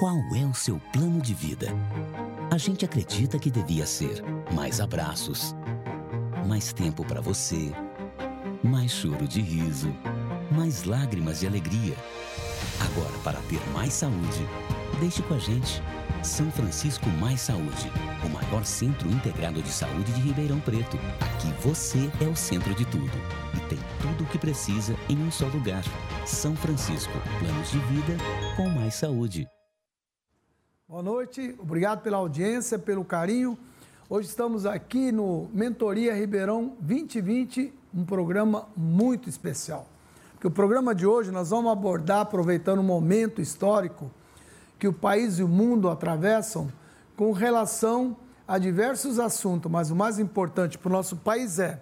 Qual é o seu plano de vida? A gente acredita que devia ser mais abraços, mais tempo para você, mais choro de riso, mais lágrimas de alegria. Agora, para ter mais saúde, deixe com a gente. São Francisco Mais Saúde, o maior centro integrado de saúde de Ribeirão Preto. Aqui você é o centro de tudo e tem tudo o que precisa em um só lugar. São Francisco, planos de vida com mais saúde. Boa noite, obrigado pela audiência, pelo carinho. Hoje estamos aqui no Mentoria Ribeirão 2020, um programa muito especial. Porque o programa de hoje nós vamos abordar, aproveitando o momento histórico que o país e o mundo atravessam, com relação a diversos assuntos, mas o mais importante para o nosso país é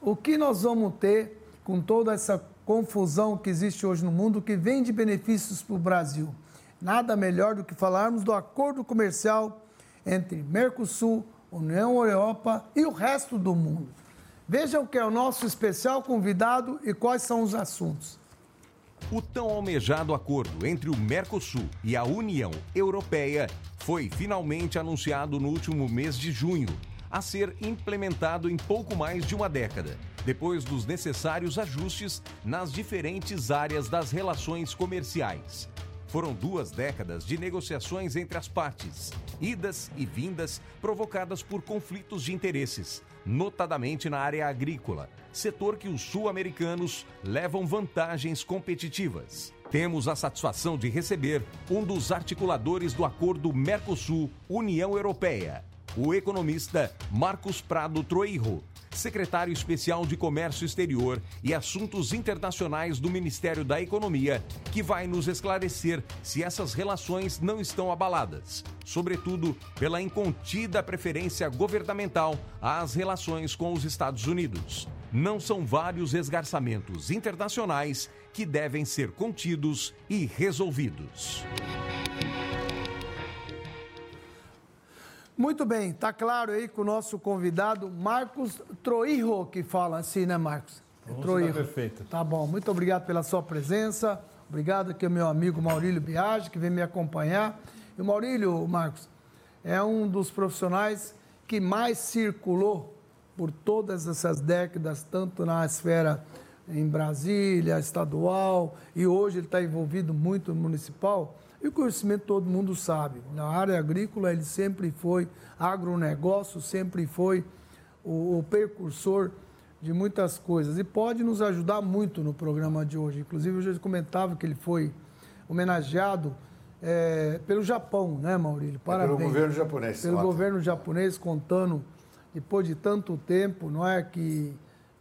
o que nós vamos ter com toda essa confusão que existe hoje no mundo, que vem de benefícios para o Brasil. Nada melhor do que falarmos do acordo comercial entre Mercosul, União Europa e o resto do mundo. Vejam que é o nosso especial convidado e quais são os assuntos. O tão almejado acordo entre o Mercosul e a União Europeia foi finalmente anunciado no último mês de junho, a ser implementado em pouco mais de uma década, depois dos necessários ajustes nas diferentes áreas das relações comerciais. Foram duas décadas de negociações entre as partes, idas e vindas provocadas por conflitos de interesses, notadamente na área agrícola, setor que os sul-americanos levam vantagens competitivas. Temos a satisfação de receber um dos articuladores do acordo Mercosul-União Europeia, o economista Marcos Prado Troirro, secretário especial de Comércio Exterior e Assuntos Internacionais do Ministério da Economia, que vai nos esclarecer se essas relações não estão abaladas, sobretudo pela incontida preferência governamental às relações com os Estados Unidos. Não são vários esgarçamentos internacionais que devem ser contidos e resolvidos. Muito bem, está claro aí com o nosso convidado Marcos Troirro, que fala assim, né, Marcos? É Troirro. Perfeito. Tá bom, muito obrigado pela sua presença. Obrigado aqui ao meu amigo Maurílio Biagi, que vem me acompanhar. E o Maurílio, Marcos, é um dos profissionais que mais circulou por todas essas décadas, tanto na esfera em Brasília, estadual, e hoje ele está envolvido muito no municipal e o conhecimento todo mundo sabe. Na área agrícola, ele sempre foi, agronegócio sempre foi o, o precursor de muitas coisas e pode nos ajudar muito no programa de hoje. Inclusive, eu já comentava que ele foi homenageado é, pelo Japão, né, Maurílio? Parabéns. É pelo governo japonês. Pelo governo japonês, contando, depois de tanto tempo, não é que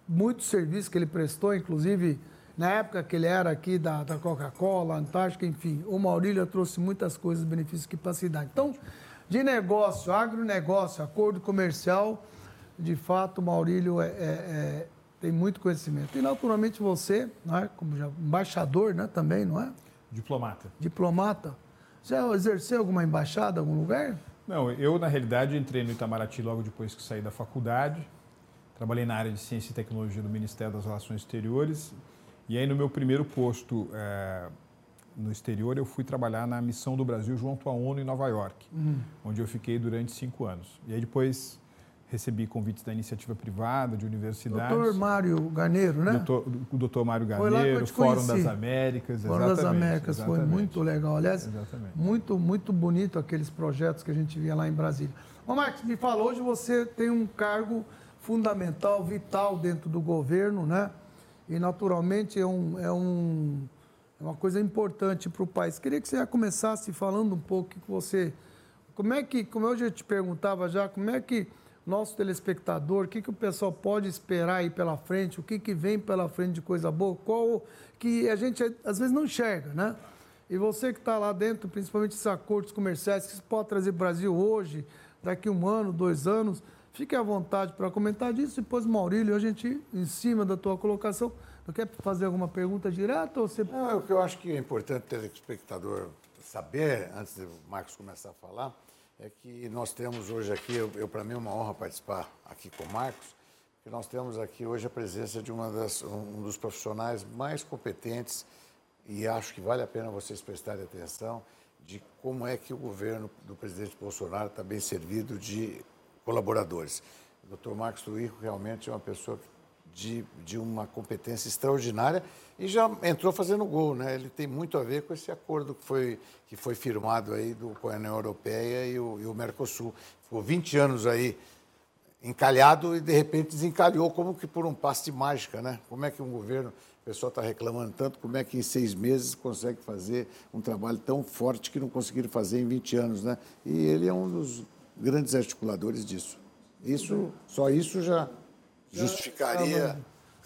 muitos serviços que ele prestou, inclusive na época que ele era aqui da, da Coca-Cola, Antártica, enfim, o Maurílio trouxe muitas coisas, benefícios aqui para a cidade. Então, de negócio, agronegócio, acordo comercial, de fato, o Maurílio é, é, é, tem muito conhecimento. E, naturalmente, você, não é? como já, embaixador né, também, não é? Diplomata. Diplomata. Já exerceu alguma embaixada, algum lugar? Não, eu, na realidade, entrei no Itamaraty logo depois que saí da faculdade. Trabalhei na área de Ciência e Tecnologia do Ministério das Relações Exteriores e aí, no meu primeiro posto é, no exterior, eu fui trabalhar na missão do Brasil junto à ONU em Nova York, uhum. onde eu fiquei durante cinco anos. E aí, depois, recebi convites da iniciativa privada, de universidades. Doutor Mário Garneiro, né? Doutor, o doutor Mário Garneiro, Fórum das Américas. Fórum das Américas, exatamente. foi muito legal. Aliás, exatamente. muito, muito bonito aqueles projetos que a gente via lá em Brasília. Ô, Marcos, me fala, hoje você tem um cargo fundamental, vital dentro do governo, né? E naturalmente é, um, é, um, é uma coisa importante para o país. Queria que você já começasse falando um pouco que você, como é que, como eu já te perguntava já, como é que nosso telespectador, o que, que o pessoal pode esperar aí pela frente, o que, que vem pela frente de coisa boa, qual que a gente às vezes não enxerga, né? E você que está lá dentro, principalmente esses acordos comerciais, que pode trazer Brasil hoje, daqui um ano, dois anos, Fique à vontade para comentar disso. Depois, Maurílio, a gente, em cima da tua colocação, não quer fazer alguma pergunta direta? Ou você... Não, o que eu acho que é importante o telespectador saber, antes do Marcos começar a falar, é que nós temos hoje aqui, eu, eu para mim é uma honra participar aqui com o Marcos, que nós temos aqui hoje a presença de uma das, um dos profissionais mais competentes e acho que vale a pena vocês prestarem atenção, de como é que o governo do presidente Bolsonaro está bem servido de colaboradores. O doutor Marcos Truico realmente é uma pessoa de, de uma competência extraordinária e já entrou fazendo gol, né? Ele tem muito a ver com esse acordo que foi, que foi firmado aí do, com a União Europeia e o, e o Mercosul. Ficou 20 anos aí encalhado e de repente desencalhou como que por um passe de mágica, né? Como é que um governo, o pessoal está reclamando tanto, como é que em seis meses consegue fazer um trabalho tão forte que não conseguiram fazer em 20 anos, né? E ele é um dos grandes articuladores disso. Isso, só isso já justificaria.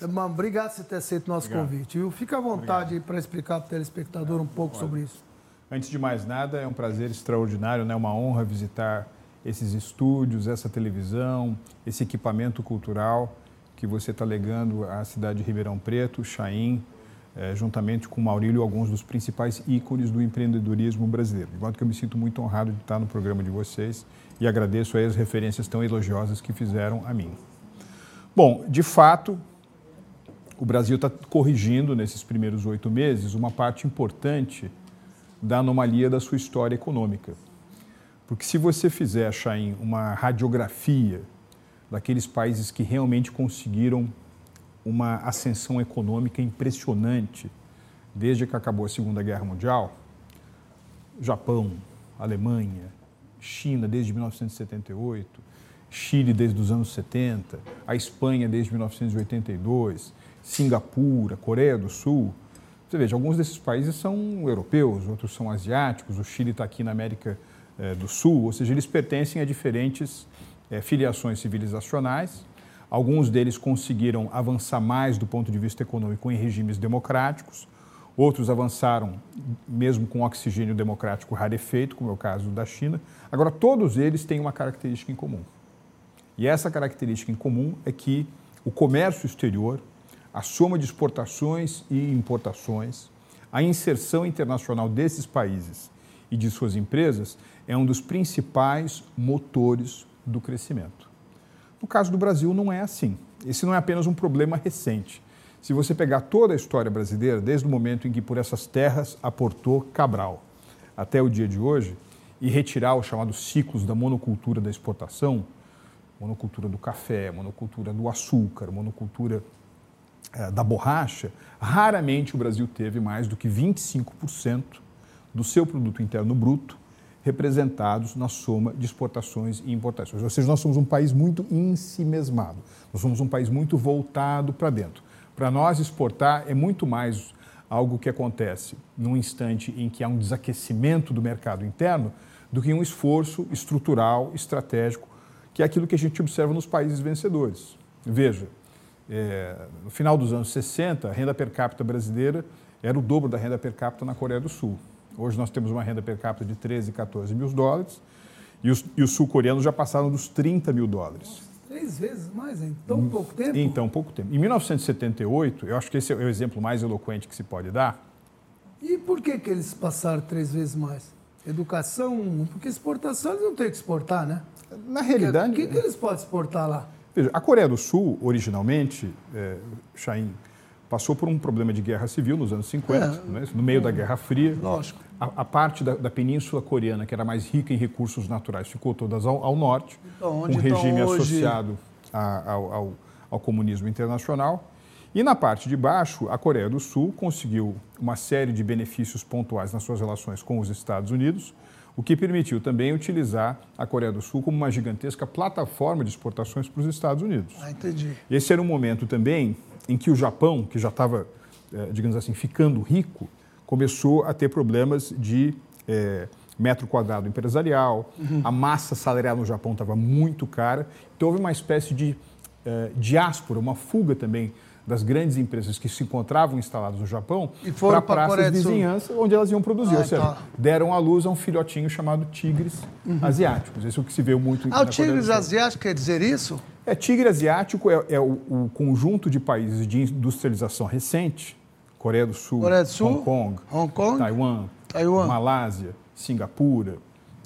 Irmão, obrigado por você ter aceito o nosso obrigado. convite. Viu? Fica à vontade para explicar para o telespectador um pouco sobre isso. Antes de mais nada, é um prazer extraordinário, né? uma honra visitar esses estúdios, essa televisão, esse equipamento cultural que você está legando à cidade de Ribeirão Preto, Chaim, é, juntamente com Maurílio, alguns dos principais ícones do empreendedorismo brasileiro. De modo que eu me sinto muito honrado de estar no programa de vocês e agradeço as referências tão elogiosas que fizeram a mim. Bom, de fato, o Brasil está corrigindo nesses primeiros oito meses uma parte importante da anomalia da sua história econômica. Porque se você fizer, Chain, uma radiografia daqueles países que realmente conseguiram uma ascensão econômica impressionante desde que acabou a Segunda Guerra Mundial, Japão, Alemanha, China desde 1978, Chile desde os anos 70, a Espanha desde 1982, Singapura, Coreia do Sul. Você veja, alguns desses países são europeus, outros são asiáticos, o Chile está aqui na América eh, do Sul, ou seja, eles pertencem a diferentes eh, filiações civilizacionais. Alguns deles conseguiram avançar mais do ponto de vista econômico em regimes democráticos, outros avançaram mesmo com oxigênio democrático rarefeito, como é o caso da China. Agora, todos eles têm uma característica em comum. E essa característica em comum é que o comércio exterior, a soma de exportações e importações, a inserção internacional desses países e de suas empresas é um dos principais motores do crescimento. No caso do Brasil, não é assim. Esse não é apenas um problema recente. Se você pegar toda a história brasileira, desde o momento em que por essas terras aportou Cabral até o dia de hoje, e retirar os chamados ciclos da monocultura da exportação, monocultura do café, monocultura do açúcar, monocultura é, da borracha, raramente o Brasil teve mais do que 25% do seu produto interno bruto representados na soma de exportações e importações. Ou seja, nós somos um país muito ensimesmado, nós somos um país muito voltado para dentro. Para nós, exportar é muito mais algo que acontece num instante em que há um desaquecimento do mercado interno do que um esforço estrutural, estratégico, que é aquilo que a gente observa nos países vencedores. Veja, é, no final dos anos 60, a renda per capita brasileira era o dobro da renda per capita na Coreia do Sul. Hoje nós temos uma renda per capita de 13, 14 mil dólares e os, os sul-coreanos já passaram dos 30 mil dólares. Três vezes mais em tão pouco tempo? Em tão pouco tempo. Em 1978, eu acho que esse é o exemplo mais eloquente que se pode dar. E por que, que eles passaram três vezes mais? Educação, porque exportação eles não têm que exportar, né? Na realidade. O que, que, eles podem exportar lá? Veja, a Coreia do Sul, originalmente, é, Chain, passou por um problema de guerra civil nos anos 50, é, né, no meio é, da Guerra Fria. Lógico. A, a parte da, da, península coreana, que era mais rica em recursos naturais, ficou todas ao, ao norte, então, um regime hoje... associado a, ao, ao, ao comunismo internacional. E na parte de baixo, a Coreia do Sul conseguiu uma série de benefícios pontuais nas suas relações com os Estados Unidos, o que permitiu também utilizar a Coreia do Sul como uma gigantesca plataforma de exportações para os Estados Unidos. Ah, entendi. Esse era um momento também em que o Japão, que já estava, eh, digamos assim, ficando rico, começou a ter problemas de é, metro quadrado empresarial, uhum. a massa salarial no Japão estava muito cara, então houve uma espécie de é, diáspora, uma fuga também das grandes empresas que se encontravam instaladas no Japão para praças de vizinhança onde elas iam produzir. Ah, Ou seja, tá. deram à luz a um filhotinho chamado tigres uhum. asiáticos. Isso é o que se vê muito Ah, o tigres asiático quer dizer isso? É, tigre asiático é, é o, o, conjunto de países de industrialização recente, Coreia do Sul, Coreia do Sul Hong Kong, Hong Kong Taiwan, Taiwan, Malásia, Singapura,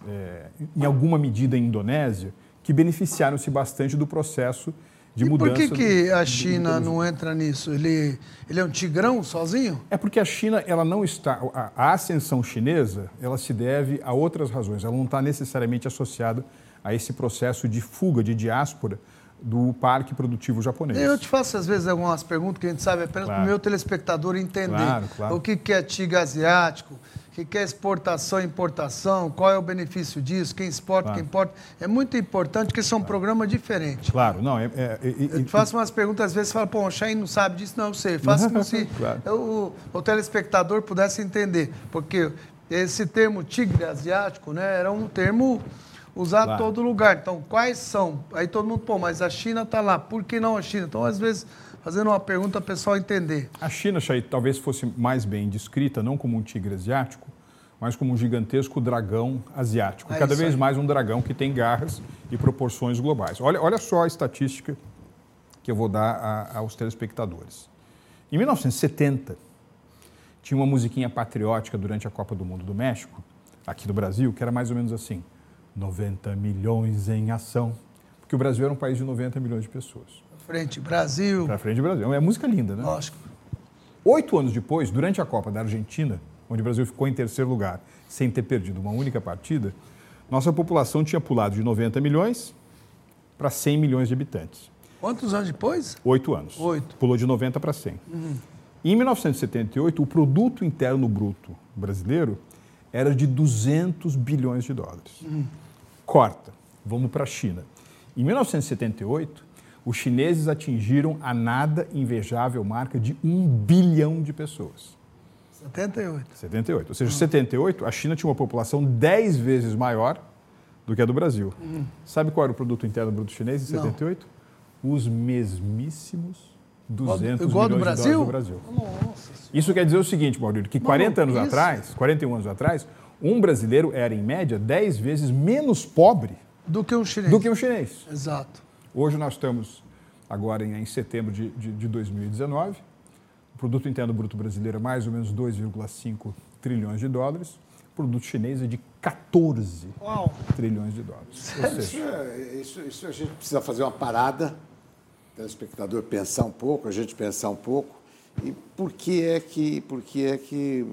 é, em alguma medida a Indonésia, que beneficiaram-se bastante do processo de e mudança. Por que, que a China não entra nisso? Ele, ele é um tigrão sozinho? É porque a China ela não está. A, a ascensão chinesa ela se deve a outras razões. Ela não está necessariamente associada a esse processo de fuga, de diáspora do parque produtivo japonês. Eu te faço, às vezes, algumas perguntas que a gente sabe apenas claro. para o meu telespectador entender claro, claro. o que é tigre asiático, o que é exportação e importação, qual é o benefício disso, quem exporta, quem importa. É muito importante porque são é um programa diferente. Claro, não. É, é, é, eu te faço umas perguntas, às vezes, você fala, pô, o Chain não sabe disso. Não, eu sei. Faça como se o, o telespectador pudesse entender. Porque esse termo tigre asiático né, era um termo usar claro. todo lugar. Então, quais são? Aí todo mundo, pô, mas a China está lá, por que não a China? Então, às vezes, fazendo uma pergunta, o pessoal entender. A China, Chay, talvez fosse mais bem descrita, não como um tigre asiático, mas como um gigantesco dragão asiático. É Cada vez aí. mais um dragão que tem garras e proporções globais. Olha, olha só a estatística que eu vou dar a, aos telespectadores. Em 1970, tinha uma musiquinha patriótica durante a Copa do Mundo do México, aqui do Brasil, que era mais ou menos assim. 90 milhões em ação. Porque o Brasil era um país de 90 milhões de pessoas. Frente Brasil. Para frente Brasil. É música linda, né? Lógico. Oito anos depois, durante a Copa da Argentina, onde o Brasil ficou em terceiro lugar, sem ter perdido uma única partida, nossa população tinha pulado de 90 milhões para 100 milhões de habitantes. Quantos anos depois? Oito anos. Oito. Pulou de 90 para 100. Uhum. Em 1978, o produto interno bruto brasileiro era de 200 bilhões de dólares. Uhum corta. Vamos para a China. Em 1978, os chineses atingiram a nada invejável marca de um bilhão de pessoas. 78. 78. Ou seja, em 78, a China tinha uma população 10 vezes maior do que a do Brasil. Hum. Sabe qual era o produto interno bruto chinês em 78? Não. Os mesmíssimos 200 Igual milhões do Brasil? de dólares do Brasil. Nossa. Isso quer dizer o seguinte, Maurício, que 40 anos isso. atrás, 41 anos atrás, um brasileiro era, em média, 10 vezes menos pobre do que um chinês. Do que um chinês. Exato. Hoje nós estamos, agora em, em setembro de, de, de 2019, o produto interno bruto brasileiro é mais ou menos 2,5 trilhões de dólares, o produto chinês é de 14 Uau. trilhões de dólares. Seja... Isso, é, isso, isso a gente precisa fazer uma parada, o telespectador pensar um pouco, a gente pensar um pouco, e por que é que, por que, é que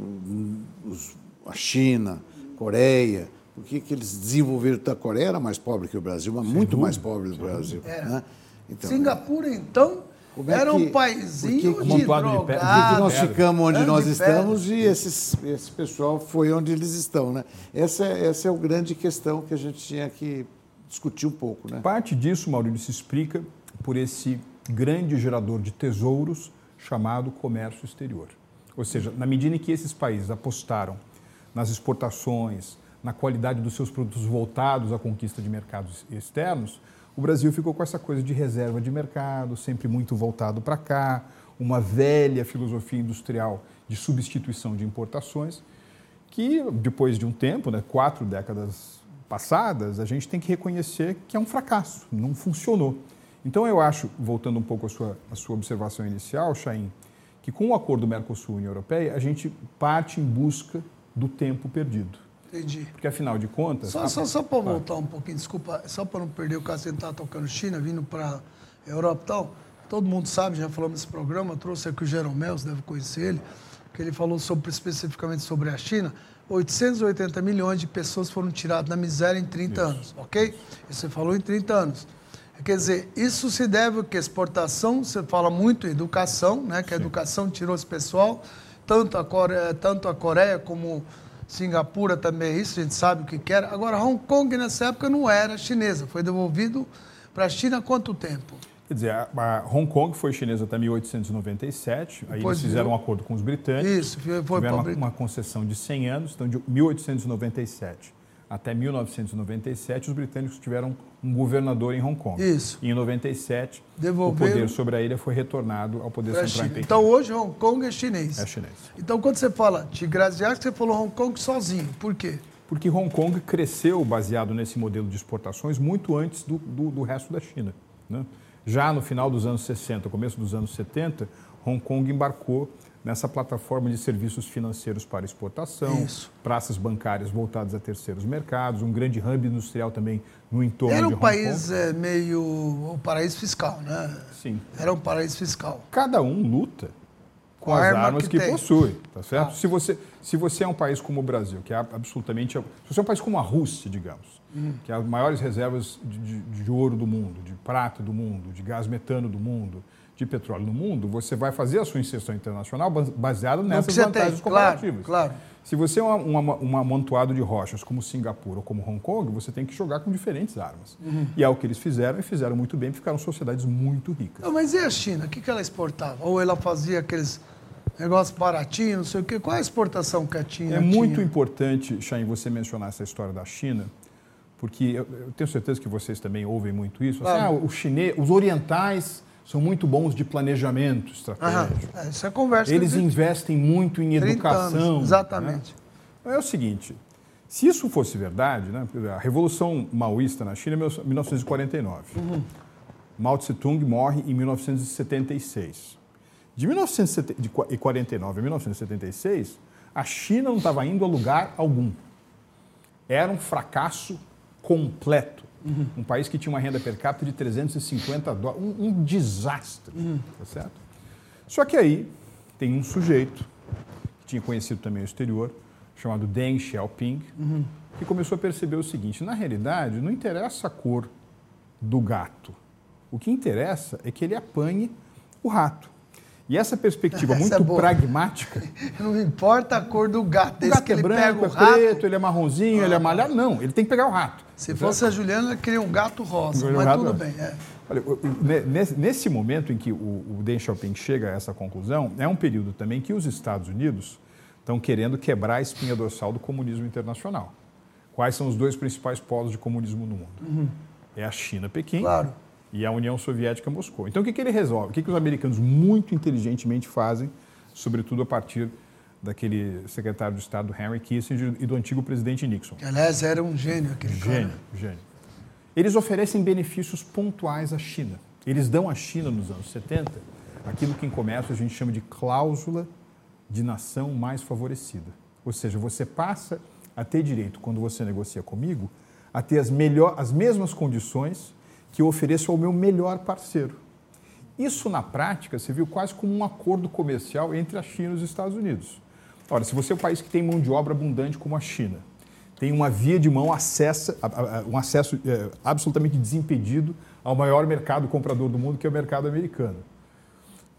os a China, Coreia, por que, eles desenvolveram? A Coreia era mais pobre que o Brasil, mas muito mais pobre do Brasil. Né? Então, Singapura, então, é era que, um paísinho de, de drogado. Por que nós ficamos onde nós estamos e esses, esse pessoal foi onde eles estão, né? Essa é, essa é a grande questão que a gente tinha que discutir um pouco, né? Parte disso, Maurício, se explica por esse grande gerador de tesouros chamado comércio exterior. Ou seja, na medida em que esses países apostaram nas exportações, na qualidade dos seus produtos voltados à conquista de mercados externos, o Brasil ficou com essa coisa de reserva de mercado, sempre muito voltado para cá, uma velha filosofia industrial de substituição de importações, que depois de um tempo, né, quatro décadas passadas, a gente tem que reconhecer que é um fracasso, não funcionou. Então eu acho, voltando um pouco à sua, à sua observação inicial, Chaim, que com o acordo Mercosul-União Europeia, a gente parte em busca do tempo perdido. Entendi. Porque, afinal de contas... Só, só, só para voltar um pouquinho, desculpa, só para não perder o caso de estar tocando China, vindo para Europa e tal, todo mundo sabe, já falamos nesse programa, trouxe aqui o Jeromel, você deve conhecer ele, que ele falou sobre, especificamente sobre a China, 880 milhões de pessoas foram tiradas da miséria em 30 isso. anos, ok? Isso você falou em 30 anos. Quer dizer, isso se deve ao que? Exportação, você fala muito em educação, né? Que a educação tirou esse pessoal tanto a Coreia, tanto a Coreia como Singapura também é isso, a gente sabe o que quer. Agora, Hong Kong nessa época não era chinesa, foi devolvido para a China há quanto tempo? Quer dizer, Hong Kong foi chinesa até 1897, aí eles fizeram um acordo com os britânicos. Isso, foi tiveram uma, uma concessão de 100 anos, então de 1897 até 1997, os britânicos tiveram um governador em Hong Kong. Isso. E em 97, o poder sobre a ilha foi retornado ao poder central em Pequim. Então hoje Hong Kong é chinês. É chinês. Então quando você fala Tigre Asiático, você falou Hong Kong sozinho. Por quê? Porque Hong Kong cresceu baseado nesse modelo de exportações muito antes do, do, do resto da China. Né? Já no final dos anos 60, começo dos anos 70, Hong Kong embarcou nessa plataforma de serviços financeiros para exportação, Isso. praças bancárias voltadas a terceiros mercados, um grande hub industrial também no entorno Era um país é, meio um paraíso fiscal, né? Sim. Era um paraíso fiscal. Cada um luta com, com as arma armas que, que possui, tá certo? Ah. Se, você, se você é um país como o Brasil, que é absolutamente... Se você é um país como a Rússia, digamos, hum. que é as maiores reservas de, de, de ouro do mundo, de prata do mundo, de gás metano do mundo, de petróleo no mundo, você vai fazer a sua inserção internacional baseada nessas vantagens tem, comparativas. Claro, claro. Se você é um, amontoado de rochas como Singapura ou como Hong Kong, você tem que jogar com diferentes armas. Uhum. E é o que eles fizeram, e fizeram muito bem, ficaram sociedades muito ricas. Não, mas e a China? O que, que ela exportava? Ou ela fazia aqueles negócios baratinhos, não sei o quê? Qual é a exportação que a China É muito importante, Chain, você mencionar essa história da China, porque eu, eu tenho certeza que vocês também ouvem muito isso. Assim, claro. ah, o chinês, os orientais são muito bons de planejamento estratégico. Aham, essa é a conversa. Eles investem muito em educação. Anos, exatamente. Né? É o seguinte, se isso fosse verdade, né, a Revolução Maoísta na China é 1949. Uhum. Mao Tse-tung morre em 1976. De 1949 a 1976, a China não estava indo a lugar algum. Era um fracasso completo. Uhum. Um país que tinha uma renda per capita de 350 dólares. Um, um desastre. Uhum. Tá certo? Só que aí tem um sujeito, que tinha conhecido também o exterior, chamado Deng Xiaoping, uhum. que começou a perceber o seguinte: na realidade, não interessa a cor do gato. O que interessa é que ele apanhe o rato. E essa perspectiva essa muito é pragmática. Não importa a cor do gato. O gato é branco, é preto, ele é marronzinho, ah. ele é malhado. Não, ele tem que pegar o rato. Se fosse a Juliana, queria um gato rosa, mas tudo bem. É. Olha, nesse momento em que o Deng Xiaoping chega a essa conclusão, é um período também que os Estados Unidos estão querendo quebrar a espinha dorsal do comunismo internacional. Quais são os dois principais polos de comunismo no mundo? Uhum. É a China, Pequim, claro e a União Soviética Moscou. Então, o que, que ele resolve? O que, que os americanos muito inteligentemente fazem, sobretudo a partir daquele secretário de Estado Henry Kissinger e do antigo presidente Nixon? Que, aliás, era um gênio aquele gênio, cara. Gênio, Eles oferecem benefícios pontuais à China. Eles dão à China, nos anos 70, aquilo que em comércio a gente chama de cláusula de nação mais favorecida. Ou seja, você passa a ter direito, quando você negocia comigo, a ter as, melhor, as mesmas condições que eu ofereço ao meu melhor parceiro. Isso, na prática, se viu quase como um acordo comercial entre a China e os Estados Unidos. Ora, se você é um país que tem mão de obra abundante como a China, tem uma via de mão, acessa, um acesso é, absolutamente desimpedido ao maior mercado comprador do mundo, que é o mercado americano.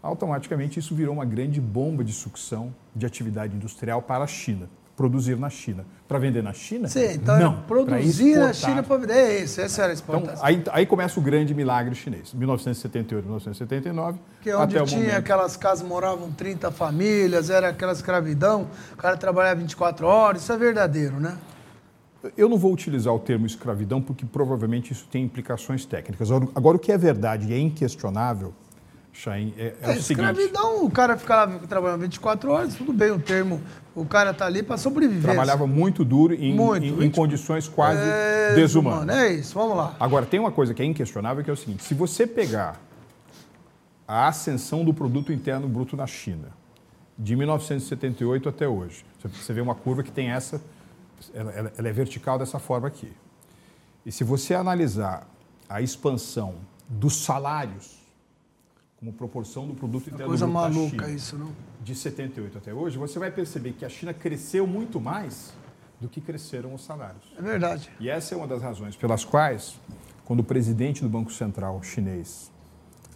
Automaticamente, isso virou uma grande bomba de sucção de atividade industrial para a China produzir na China. Para vender na China? Sim, então não. Produzir na China para vender. É isso, essa era a exportação. Então, aí, aí começa o grande milagre chinês. 1978, 1979. Que é onde tinha momento. aquelas casas, moravam 30 famílias, era aquela escravidão, o cara trabalhava 24 horas, isso é verdadeiro, né? Eu não vou utilizar o termo escravidão porque provavelmente isso tem implicações técnicas. Agora, o que é verdade e é inquestionável Chain, é, é, é o escravidão, o cara ficava trabalhando 24 horas, tudo bem, o termo, o cara tá ali para sobreviver. Trabalhava muito duro em, muito, em, em condições quase é, desumanas. É isso, vamos lá. Agora, tem uma coisa que é inquestionável, que é o seguinte, se você pegar a ascensão do produto interno bruto na China, de 1978 até hoje, você vê uma curva que tem essa, ela, ela é vertical dessa forma aqui. E se você analisar a expansão dos salários como proporção do produto interno coisa maluca isso, não? De 78 até hoje, você vai perceber que a China cresceu muito mais do que cresceram os salários. É verdade. E essa é uma das razões pelas quais, quando o presidente do Banco Central chinês,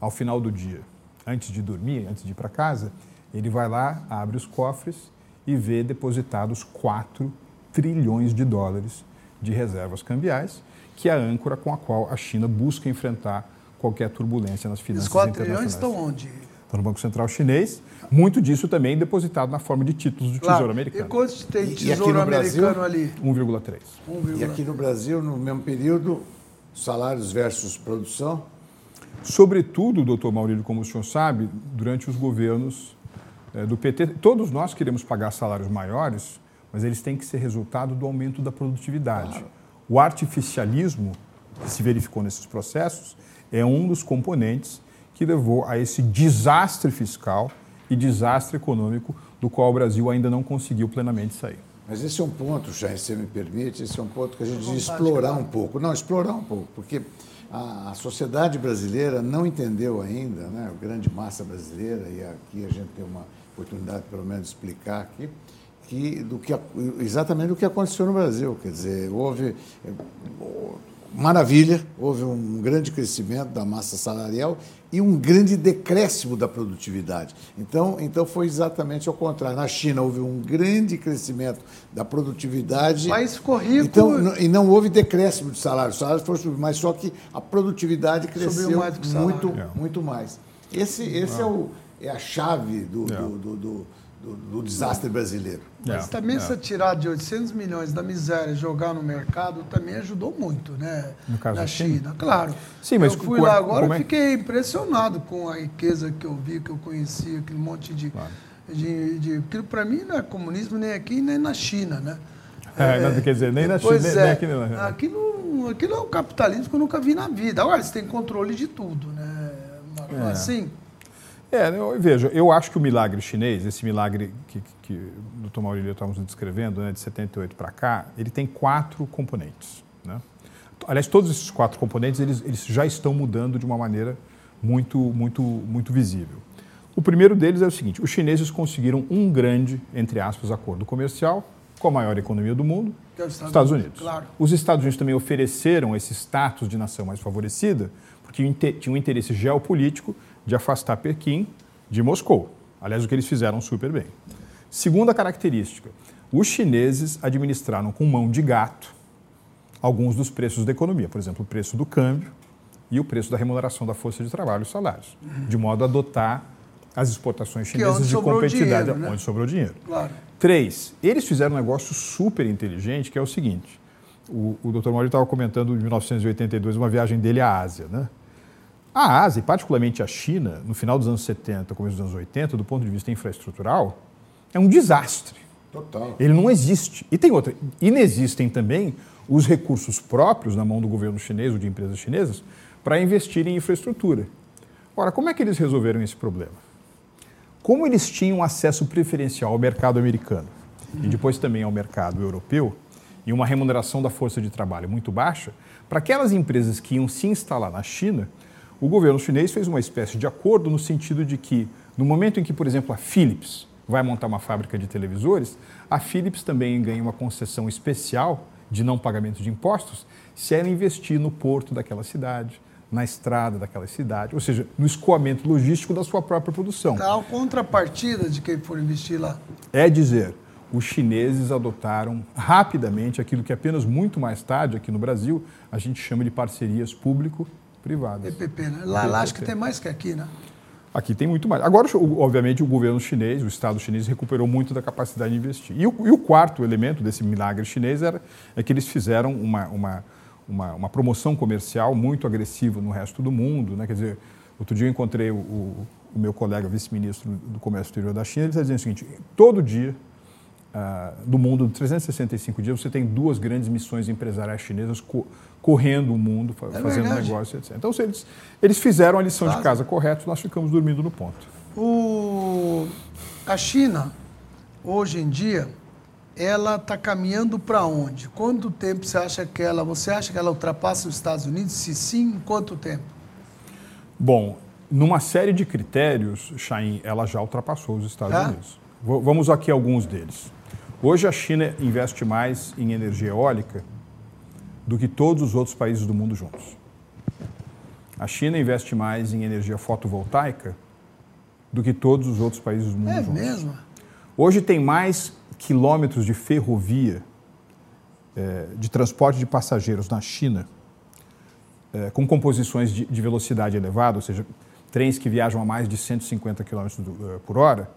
ao final do dia, antes de dormir, antes de ir para casa, ele vai lá, abre os cofres e vê depositados 4 trilhões de dólares de reservas cambiais, que é a âncora com a qual a China busca enfrentar qualquer turbulência nas finanças Os 4 trilhões estão onde? Estão no Banco Central chinês. Muito disso também depositado na forma de títulos do claro. Tesouro Americano. E quantos tem Tesouro Americano Brasil, ali? 1,3. E aqui no Brasil, no mesmo período, salários versus produção? Sobretudo, doutor Maurílio, como o senhor sabe, durante os governos é, do PT, todos nós queremos pagar salários maiores, mas eles têm que ser resultado do aumento da produtividade. Claro. O artificialismo que se verificou nesses processos é um dos componentes que levou a esse desastre fiscal e desastre econômico do qual o Brasil ainda não conseguiu plenamente sair. Mas esse é um ponto, Chay, se você me permite, esse é um ponto que a gente devia explorar um pouco. Não, explorar um pouco, porque a, a, sociedade brasileira não entendeu ainda, né, a grande massa brasileira, e aqui a gente tem uma oportunidade, pelo menos, de explicar aqui, que, do que, exatamente do que aconteceu no Brasil. Quer dizer, houve maravilha, houve um grande crescimento da massa salarial e um grande decréscimo da produtividade. Então, então foi exatamente ao contrário. Na China houve um grande crescimento da produtividade. Mas ficou rico. Então, e não houve decréscimo de salário. Os salários foram subindo, mas só que a produtividade cresceu mais muito, é. muito mais. Esse, esse é, o, é a chave do, é. do, do, do do, do desastre brasileiro. Mas é, também é. essa tirada de 800 milhões da miséria e jogar no mercado também ajudou muito, né? No caso na China, China, claro. Sim, mas eu fui lá agora e é? fiquei impressionado com a riqueza que eu vi, que eu conheci, aquele monte de... Claro. de, de aquilo para mim não é comunismo nem aqui, nem na China, né? É, é, quer dizer, nem na China, nem, é, aqui. Não. Aquilo, aquilo é um capitalismo que eu nunca vi na vida. Agora, você tem controle de tudo, né? É. Assim, é, eu, veja, eu acho que o milagre chinês, esse milagre que, que o Dr. Maurílio estávamos descrevendo, né, de 78 para cá, ele tem quatro componentes. Né? Aliás, todos esses quatro componentes eles, eles já estão mudando de uma maneira muito, muito, muito visível. O primeiro deles é o seguinte: os chineses conseguiram um grande, entre aspas, acordo comercial com a maior economia do mundo, é os Estados, Estados Unidos. Unidos. Claro. Os Estados Unidos também ofereceram esse status de nação mais favorecida, porque tinha um interesse geopolítico de afastar Pequim de Moscou. Aliás, o que eles fizeram super bem. Segunda característica: os chineses administraram com mão de gato alguns dos preços da economia, por exemplo, o preço do câmbio e o preço da remuneração da força de trabalho, os salários, de modo a adotar as exportações é chinesas de competitividade, dinheiro, né? onde sobrou dinheiro. Claro. Três, eles fizeram um negócio super inteligente, que é o seguinte: o, o Dr. Maurício estava comentando em 1982 uma viagem dele à Ásia, né? A Ásia, e particularmente a China, no final dos anos 70, começo dos anos 80, do ponto de vista infraestrutural, é um desastre. Total. Ele não existe. E tem outra. Inexistem também os recursos próprios na mão do governo chinês ou de empresas chinesas para investir em infraestrutura. Ora, como é que eles resolveram esse problema? Como eles tinham acesso preferencial ao mercado americano e depois também ao mercado europeu e uma remuneração da força de trabalho muito baixa, para aquelas empresas que iam se instalar na China, o governo chinês fez uma espécie de acordo no sentido de que, no momento em que, por exemplo, a Philips vai montar uma fábrica de televisores, a Philips também ganha uma concessão especial de não pagamento de impostos se ela investir no porto daquela cidade, na estrada daquela cidade, ou seja, no escoamento logístico da sua própria produção. A contrapartida de quem for investir lá? É dizer, os chineses adotaram rapidamente aquilo que apenas muito mais tarde, aqui no Brasil, a gente chama de parcerias público privadas. PPP, né? Lá, lá acho que tem mais que aqui, né? Aqui tem muito mais. Agora, obviamente, o governo chinês, o Estado chinês, recuperou muito da capacidade de investir. E o, e o quarto elemento desse milagre chinês era, é que eles fizeram uma, uma, uma, uma, promoção comercial muito agressiva no resto do mundo. Né? Quer dizer, outro dia eu encontrei o, o, o meu colega vice-ministro do Comércio Exterior da China, ele está dizendo o seguinte, todo dia uh, do mundo, de 365 dias, você tem duas grandes missões empresariais chinesas co correndo o mundo, é fazendo verdade. negócio, etc. Então, se eles, eles fizeram a lição Faz. de casa correta, nós ficamos dormindo no ponto. O, a China, hoje em dia, ela está caminhando para onde? Quanto tempo você acha que ela, você acha que ela ultrapassa os Estados Unidos? Se sim, em quanto tempo? Bom, numa série de critérios, Chain, ela já ultrapassou os Estados é? Unidos. Vamos aqui alguns deles. Hoje a China investe mais em energia eólica do que todos os outros países do mundo juntos. A China investe mais em energia fotovoltaica do que todos os outros países do mundo é juntos. É mesmo? Hoje tem mais quilômetros de ferrovia é, de transporte de passageiros na China é, com composições de, de, velocidade elevada, ou seja, trens que viajam a mais de 150 km é, por hora,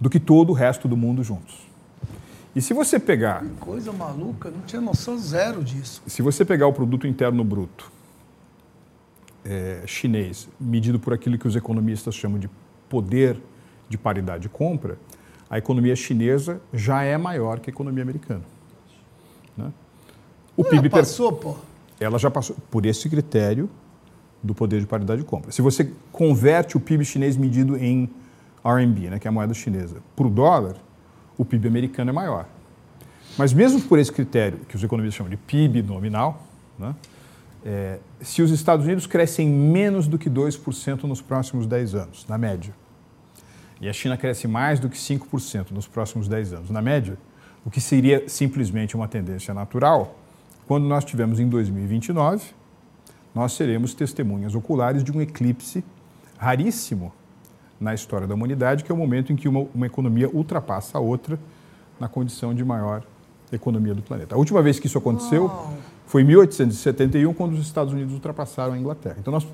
do que todo o resto do mundo juntos. E se você pegar. Que coisa maluca, não tinha noção zero disso. Se você pegar o produto interno bruto é, chinês, medido por aquilo que os economistas chamam de poder de paridade de compra, a economia chinesa já é maior que a economia americana. Né? O Ela PIB passou, per... pô. Ela já passou por esse critério do poder de paridade de compra. Se você converte o PIB chinês medido em RMB, né, que é a moeda chinesa, para o dólar, o PIB americano é maior. Mas mesmo por esse critério, que os economistas chamam de PIB nominal, né, é, se os Estados Unidos crescem menos do que 2% nos próximos 10 anos, na média, e a China cresce mais do que 5% nos próximos 10 anos, na média, o que seria simplesmente uma tendência natural, quando nós tivermos em 2029, nós seremos testemunhas oculares de um eclipse raríssimo na história da humanidade, que é o momento em que uma, uma economia ultrapassa a outra na condição de maior economia do planeta. A última vez que isso aconteceu foi em 1871, quando os Estados Unidos ultrapassaram a Inglaterra. Então, nós,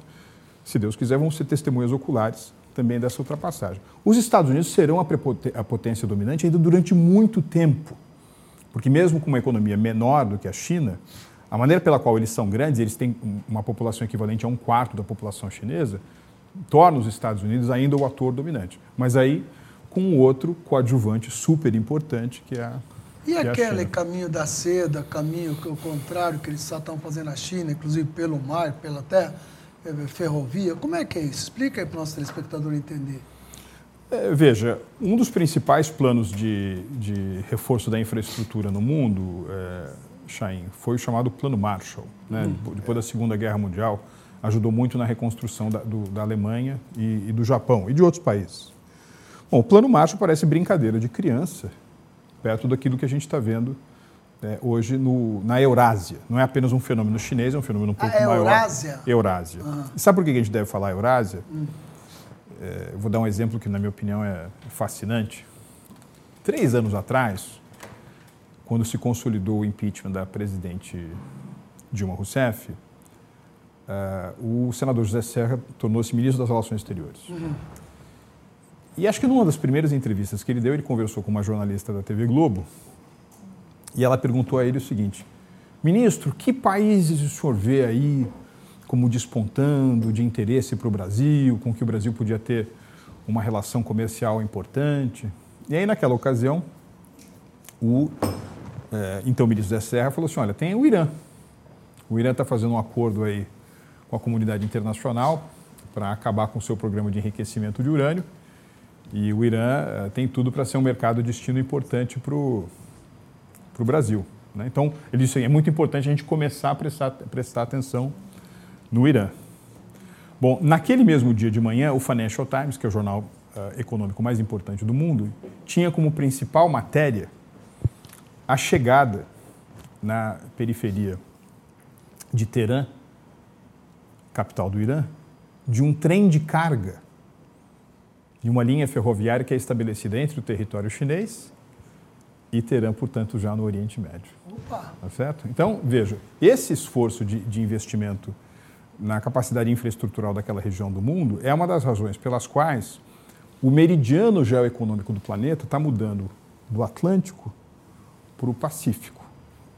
se Deus quiser, vamos ser testemunhas oculares também dessa ultrapassagem. Os Estados Unidos serão a potência dominante ainda durante muito tempo, porque mesmo com uma economia menor do que a China, a maneira pela qual eles são grandes, eles têm uma população equivalente a um quarto da população chinesa, torna os Estados Unidos ainda o ator dominante. Mas aí com um outro coadjuvante super importante, que é a e que aquele é caminho da seda, caminho que é o contrário que eles só estão fazendo na China, inclusive pelo mar, pela terra, é, ferrovia, como é que é isso? Explica aí para o nosso telespectador entender. É, veja, um dos principais planos de, de, reforço da infraestrutura no mundo, é, Chain, foi o chamado Plano Marshall. Né? Hum, Depois da Segunda Guerra Mundial, ajudou muito na reconstrução da, do, da Alemanha e, e, do Japão e de outros países. Bom, o Plano Marshall parece brincadeira de criança, perto daquilo que a gente está vendo é, hoje no, na Eurásia. Não é apenas um fenômeno chinês, é um fenômeno um pouco a maior. Eurásia? Eurásia. Uhum. E sabe por que a gente deve falar Eurásia? Hum. É, vou dar um exemplo que, na minha opinião, é fascinante. Três anos atrás, quando se consolidou o impeachment da presidente Dilma Rousseff, uh, o senador José Serra tornou-se ministro das Relações Exteriores. Uhum. E acho que numa das primeiras entrevistas que ele deu, ele conversou com uma jornalista da TV Globo e ela perguntou a ele o seguinte: Ministro, que países o senhor vê aí como despontando de interesse para o Brasil, com que o Brasil podia ter uma relação comercial importante? E aí, naquela ocasião, o é, então ministro Zé Serra falou assim: olha, tem o Irã. O Irã está fazendo um acordo aí com a comunidade internacional para acabar com o seu programa de enriquecimento de urânio. E o Irã uh, tem tudo para ser um mercado de destino importante para o Brasil. Né? Então, ele disse é muito importante a gente começar a prestar, prestar atenção no Irã. Bom, naquele mesmo dia de manhã, o Financial Times, que é o jornal uh, econômico mais importante do mundo, tinha como principal matéria a chegada na periferia de Teherã, capital do Irã, de um trem de carga de uma linha ferroviária que é estabelecida entre o território chinês e Teherã, portanto, já no Oriente Médio. Opa! Tá certo? Então, veja, esse esforço de, de investimento na capacidade infraestrutural daquela região do mundo é uma das razões pelas quais o meridiano geoeconômico do planeta está mudando do Atlântico para o Pacífico,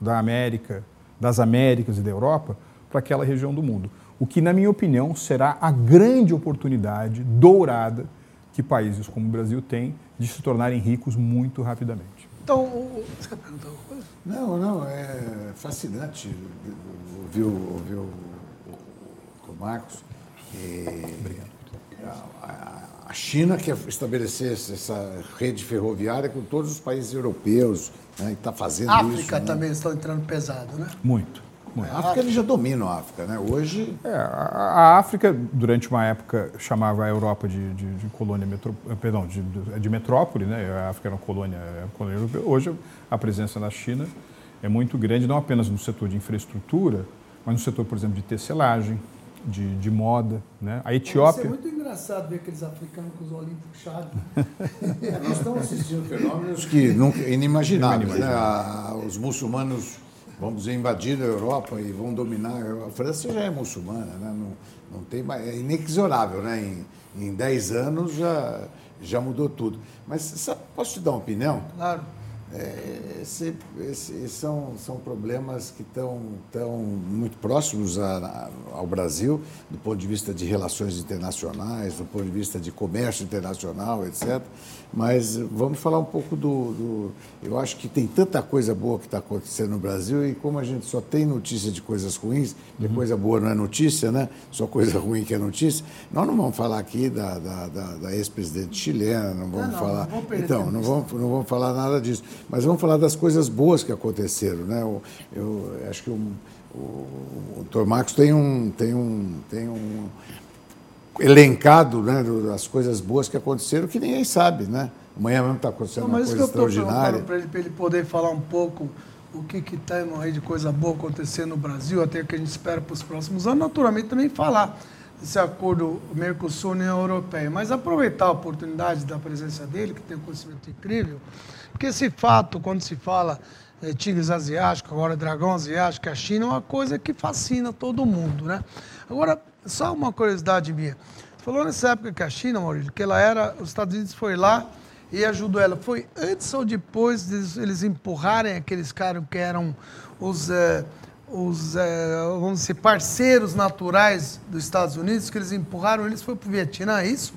da América, das Américas e da Europa, para aquela região do mundo. O que, na minha opinião, será a grande oportunidade dourada que países como o Brasil têm de se tornarem ricos muito rapidamente. Então, você quer perguntar alguma coisa? Não, não, é fascinante ouvir, ouvir o, o Marcos. E Obrigado. A, a China quer estabelecer essa rede ferroviária com todos os países europeus, né, está fazendo África isso. África né? também estão entrando pesado, né? Muito. Muito. A África eles já dominam a África, né? Hoje. É, a, a, África, durante uma época, chamava a Europa de, de, de colônia metro, perdão, de, de, metrópole, né? A África era uma colônia, era uma colônia europeu. Hoje a presença da China é muito grande, não apenas no setor de infraestrutura, mas no setor, por exemplo, de tecelagem, de, de moda. Né? A Etiópia. É muito engraçado ver aqueles africanos com os olhinhos puxados. é, nós estamos assistindo fenômenos que nunca, inimagináveis. Né? os muçulmanos vamos dizer, invadir a Europa e vão dominar a França já é muçulmana, né? não, não tem mais, é inexorável, né? Em, em 10 anos já, já mudou tudo. Mas sabe, posso te dar uma opinião? Claro. é, esse, esse, são, são problemas que estão tão muito próximos a, a, ao Brasil, do ponto de vista de relações internacionais, do ponto de vista de comércio internacional, etc. Mas vamos falar um pouco do, do. eu acho que tem tanta coisa boa que está acontecendo no Brasil e como a gente só tem notícia de coisas ruins, uhum. coisa boa não é notícia, né? Só coisa ruim que é notícia, nós não vamos falar aqui da, da, da, da ex-presidente chilena, não vamos não, não, falar. Não então, não vamos, não vamos falar nada disso. Mas vamos falar das coisas boas que aconteceram. Né? Eu, eu acho que o, o, o Dr. Marcos tem um, tem um, tem um elencado né, das coisas boas que aconteceram que ninguém sabe. Né? Amanhã mesmo está acontecendo Não, uma coisa extraordinária. Para ele, ele poder falar um pouco o que está aí de coisa boa acontecendo no Brasil, até que a gente espera para os próximos anos, naturalmente também falar desse acordo Mercosul-União Europeia. Mas aproveitar a oportunidade da presença dele, que tem um conhecimento incrível, porque esse fato, quando se fala é, tigres asiáticos, agora dragão asiático, a China é uma coisa que fascina todo mundo, né? Agora, só uma curiosidade minha. Você falou nessa época que a China, Maurício, que ela era, os Estados Unidos foi lá e ajudou ela. Foi antes ou depois de eles empurrarem aqueles caras que eram os, é, os é, vamos dizer, parceiros naturais dos Estados Unidos, que eles empurraram, eles foi para o Vietnã, é isso?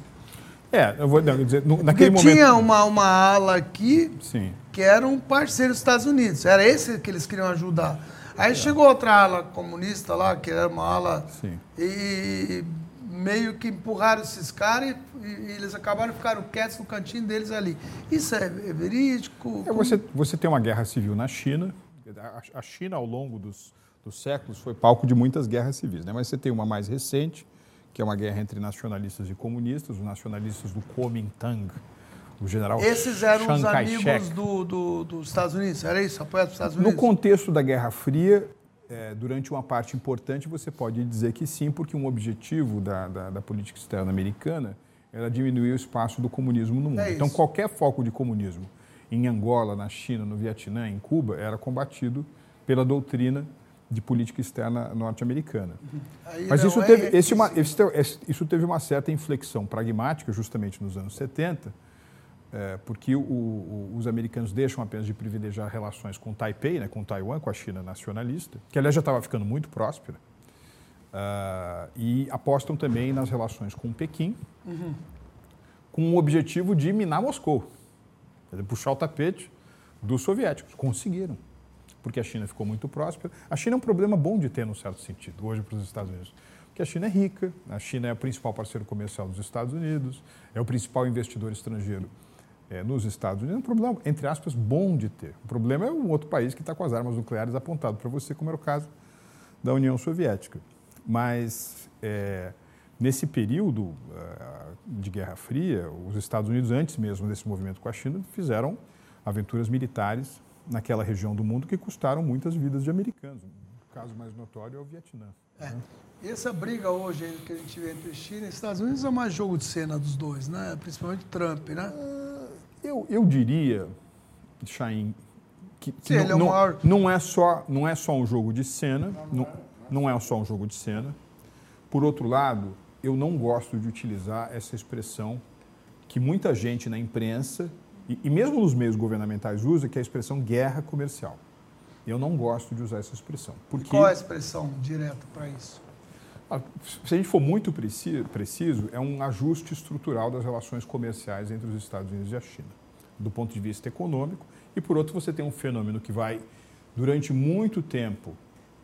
É, eu vou não, dizer, naquele Porque momento. Tinha uma, uma ala aqui Sim. que era um parceiro dos Estados Unidos. Era esse que eles queriam ajudar. Aí é. chegou outra ala comunista lá, que era uma ala. Sim. E meio que empurraram esses caras e, e, eles acabaram ficaram quietos no cantinho deles ali. Isso é, é verídico? É, você, você tem uma guerra civil na China. A China, ao longo dos, dos séculos, foi palco de muitas guerras civis. Né? Mas você tem uma mais recente, que é uma guerra entre nacionalistas e comunistas, os nacionalistas do Kuomintang, o general Esses eram Chiang os amigos do, do, dos Estados Unidos, era isso? Apoiados dos Estados Unidos? No contexto da Guerra Fria, é, durante uma parte importante, você pode dizer que sim, porque um objetivo da, da, da política externa americana era diminuir o espaço do comunismo no mundo. É então, qualquer foco de comunismo em Angola, na China, no Vietnã, em Cuba, era combatido pela doutrina de política externa norte-americana. Mas isso, é teve, esse uma, isso teve uma certa inflexão pragmática, justamente nos anos 70, é, porque o, o, os americanos deixam apenas de privilegiar relações com Taipei, né, com Taiwan, com a China nacionalista, que aliás já estava ficando muito próspera, uh, e apostam também nas relações com Pequim, uhum. com o objetivo de minar Moscou, puxar o tapete dos soviéticos. Conseguiram porque a China ficou muito próspera. A China é um problema bom de ter, num certo sentido, hoje para os Estados Unidos. Porque a China é rica, a China é o principal parceiro comercial dos Estados Unidos, é o principal investidor estrangeiro é, nos Estados Unidos. É um problema, entre aspas, bom de ter. O problema é um outro país que está com as armas nucleares apontado para você, como era o caso da União Soviética. Mas é, nesse período uh, de Guerra Fria, os Estados Unidos, antes mesmo desse movimento com a China, fizeram aventuras militares naquela região do mundo que custaram muitas vidas de americanos. O caso mais notório é o Vietnã. É. Né? Essa briga hoje que a gente vê entre China e Estados Unidos é mais jogo de cena dos dois, né? principalmente Trump, né? Eu, eu diria, Chain, que, que não, é maior... não, é só, não é só um jogo de cena, não, não é só um jogo de cena. Por outro lado, eu não gosto de utilizar essa expressão que muita gente na imprensa e, e mesmo nos meios governamentais usa, que é a expressão guerra comercial. Eu não gosto de usar essa expressão. Porque, e qual é a expressão direta para isso? Ah, se a gente for muito preciso, é um ajuste estrutural das relações comerciais entre os Estados Unidos e a China, do ponto de vista econômico. E, por outro, você tem um fenômeno que vai, durante muito tempo,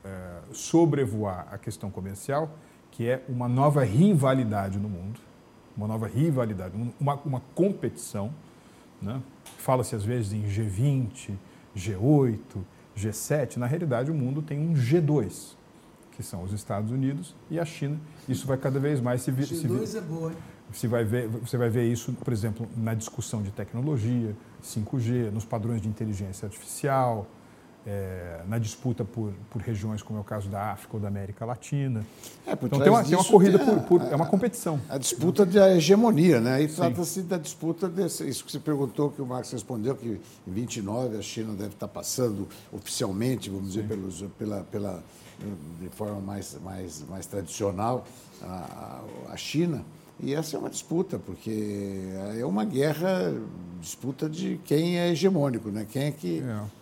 é, sobrevoar a questão comercial, que é uma nova rivalidade no mundo, uma nova rivalidade, uma, uma competição né? Fala-se às vezes em G20, G8, G7. Na realidade, o mundo tem um G2, que são os Estados Unidos e a China. Isso vai cada vez mais se ver. G2 se, é boa, hein? Você vai, ver, você vai ver isso, por exemplo, na discussão de tecnologia, 5G, nos padrões de inteligência artificial, é, na disputa por, por regiões, como é o caso da África ou da América Latina. É, então tem uma, tem uma corrida por, por, É uma competição. A, a disputa da hegemonia, né? Aí trata-se da disputa desse. Isso que você perguntou, que o Marcos respondeu, que em 29 a China deve estar passando oficialmente, vamos Sim. dizer, pelos, pela, pela, de forma mais, mais, mais tradicional, a, a China. E essa é uma disputa, porque é uma guerra, disputa de quem é hegemônico, né? quem é que. É.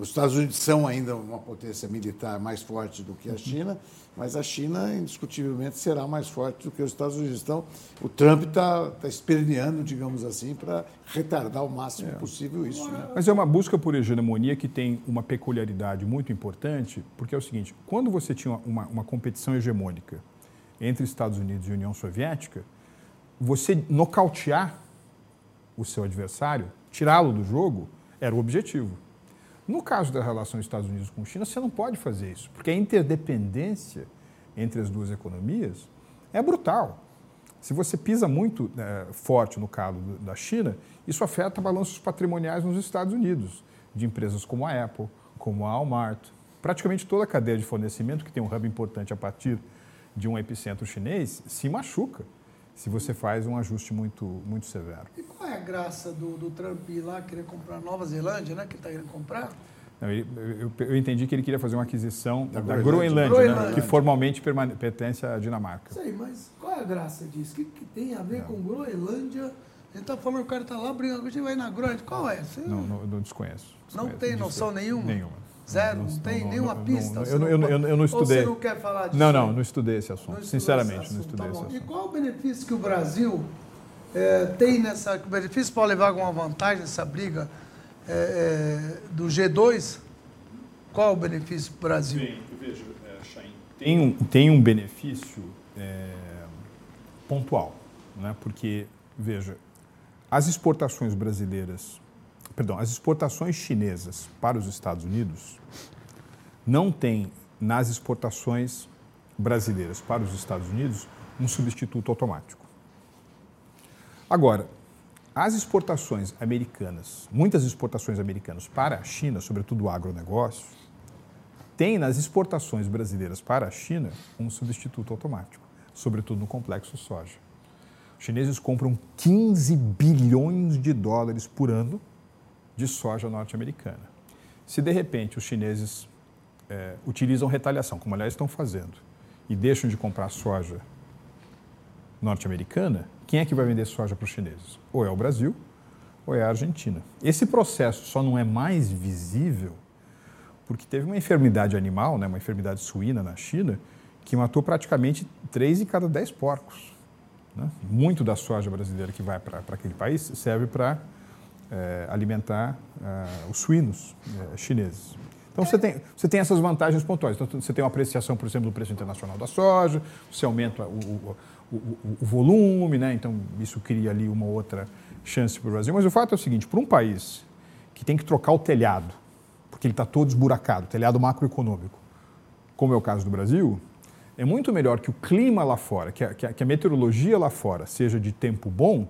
Os Estados Unidos são ainda uma potência militar mais forte do que a China, mas a China, indiscutivelmente, será mais forte do que os Estados Unidos. Então, o Trump está tá esperneando, digamos assim, para retardar o máximo é. possível isso. Né? Mas é uma busca por hegemonia que tem uma peculiaridade muito importante, porque é o seguinte: quando você tinha uma, uma competição hegemônica entre Estados Unidos e União Soviética, você nocautear o seu adversário, tirá-lo do jogo, era o objetivo. No caso da relação Estados Unidos com China, você não pode fazer isso, porque a interdependência entre as duas economias é brutal. Se você pisa muito é, forte no calo da China, isso afeta balanços patrimoniais nos Estados Unidos, de empresas como a Apple, como a Walmart. Praticamente toda a cadeia de fornecimento, que tem um hub importante a partir de um epicentro chinês, se machuca se você faz um ajuste muito, muito severo. E qual é a graça do, do Trump ir lá querer comprar Nova Zelândia, né? Que ele está querendo comprar? Não, eu, eu, eu, entendi que ele queria fazer uma aquisição da, da Groenlândia, Groenlândia. Né, que formalmente pertence à Dinamarca. Sei, mas qual é a graça disso? O que, que tem a ver não. com Groenlândia? Ele está falando que o cara está lá brincando, a gente vai na Groenlândia. Qual é? Você... Não, não, não desconheço, desconheço. Não tem noção nenhuma? Nenhuma. Zero? Não, não tem não, nenhuma pista? eu, eu, eu, eu, não estudei. Ou você não quer falar disso? Não, não, não estudei esse assunto. Sinceramente, esse assunto, não estudei tá esse assunto. E qual o benefício que o Brasil é, tem nessa. O benefício pode levar alguma vantagem nessa briga é, é, do G2? Qual o benefício para o Brasil? Bem, veja, é, tem um, tem um benefício é, pontual, né? porque, veja, as exportações brasileiras perdão, as exportações chinesas para os Estados Unidos não têm nas exportações brasileiras para os Estados Unidos um substituto automático. Agora, as exportações americanas, muitas exportações americanas para a China, sobretudo o agronegócio, têm nas exportações brasileiras para a China um substituto automático, sobretudo no complexo soja. Os chineses compram 15 bilhões de dólares por ano de soja norte-americana. Se de repente os chineses é, utilizam retaliação, como aliás estão fazendo, e deixam de comprar soja norte-americana, quem é que vai vender soja para os chineses? Ou é o Brasil ou é a Argentina. Esse processo só não é mais visível porque teve uma enfermidade animal, né, uma enfermidade suína na China, que matou praticamente 3 em cada 10 porcos. Né? Muito da soja brasileira que vai para aquele país serve para é, alimentar é, os suínos é, chineses. Então você tem, você tem essas vantagens pontuais. Então, você tem uma apreciação, por exemplo, do preço internacional da soja, você aumenta o, o, o, o volume, né? então isso cria ali uma outra chance para o Brasil. Mas o fato é o seguinte: para um país que tem que trocar o telhado, porque ele está todo esburacado, telhado macroeconômico, como é o caso do Brasil, é muito melhor que o clima lá fora, que a, que a meteorologia lá fora seja de tempo bom,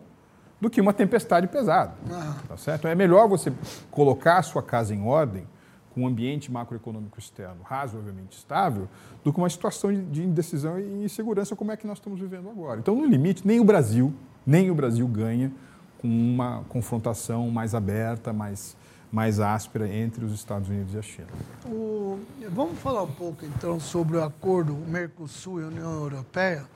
do que uma tempestade pesada. Ah. Tá certo? É melhor você colocar a sua casa em ordem com um ambiente macroeconômico externo razoavelmente estável do que uma situação de indecisão e insegurança como é que nós estamos vivendo agora. Então, no limite, nem o Brasil, nem o Brasil ganha com uma confrontação mais aberta, mais, mais áspera entre os Estados Unidos e a China. O, vamos falar um pouco, então, sobre o acordo Mercosul e União Europeia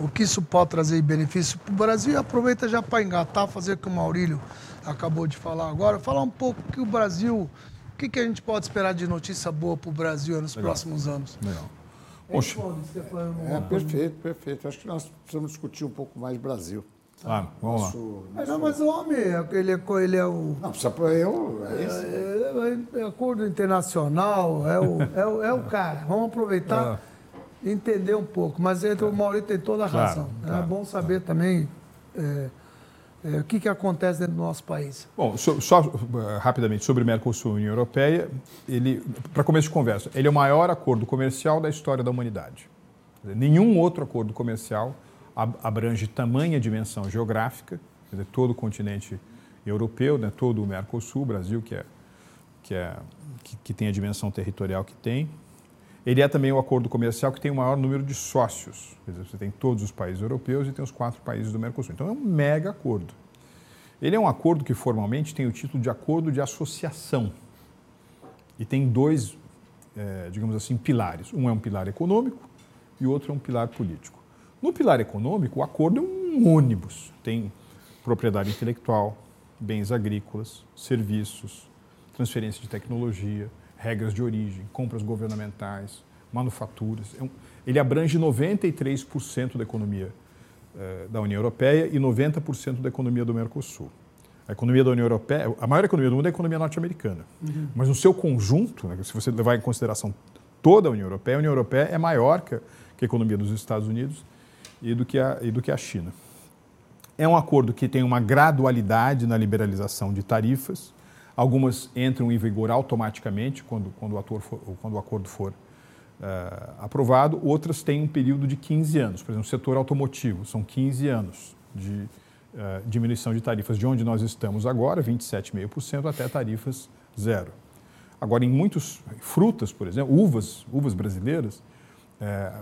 o que isso pode trazer de benefício para o Brasil. E aproveita já para engatar, fazer o que o Maurílio acabou de falar agora, falar um pouco que o Brasil, o que, que a gente pode esperar de notícia boa para o Brasil nos Legal. próximos anos. Legal. Poxa. É, perfeito, perfeito. Acho que nós precisamos discutir um pouco mais Brasil. Ah, vamos lá. Mas, não, mas o homem, ele é, ele é o. Não, precisa para eu. É, é, é, é, acordo internacional, é o, é o, é o cara. Vamos aproveitar. Ah entender um pouco. Mas o Maurício tem toda a claro, razão. Claro, é bom saber claro. também é, é, o que, que acontece dentro do nosso país. Bom, só, só uh, rapidamente sobre o Mercosul e a União Europeia, ele, para começo de conversa, ele é o maior acordo comercial da história da humanidade. Nenhum outro acordo comercial abrange tamanha dimensão geográfica, dizer, todo o continente europeu, né, todo o Mercosul, Brasil, que, é, que, é, que, que tem a dimensão territorial que tem, ele é também o acordo comercial que tem o maior número de sócios. Quer dizer, você tem todos os países europeus e tem os quatro países do Mercosul. Então é um mega acordo. Ele é um acordo que formalmente tem o título de acordo de associação. E tem dois, é, digamos assim, pilares. Um é um pilar econômico e o outro é um pilar político. No pilar econômico, o acordo é um ônibus. Tem propriedade intelectual, bens agrícolas, serviços, transferência de tecnologia, regras de origem, compras governamentais, manufaturas. É ele abrange 93% da economia eh, da União Europeia e 90% da economia do Mercosul. A economia da União Europeia, a maior economia do mundo é a economia norte-americana. Uhum. Mas no seu conjunto, né, se você levar em consideração toda a União Europeia, a União Europeia é maior que, que a economia dos Estados Unidos e do que a, e do que a China. É um acordo que tem uma gradualidade na liberalização de tarifas. Algumas entram em vigor automaticamente quando, quando, o, for, quando o acordo for uh, aprovado, outras têm um período de 15 anos. Por exemplo, o setor automotivo, são 15 anos de uh, diminuição de tarifas de onde nós estamos agora, 27,5%, até tarifas zero. Agora, em muitas frutas, por exemplo, uvas, uvas brasileiras, é,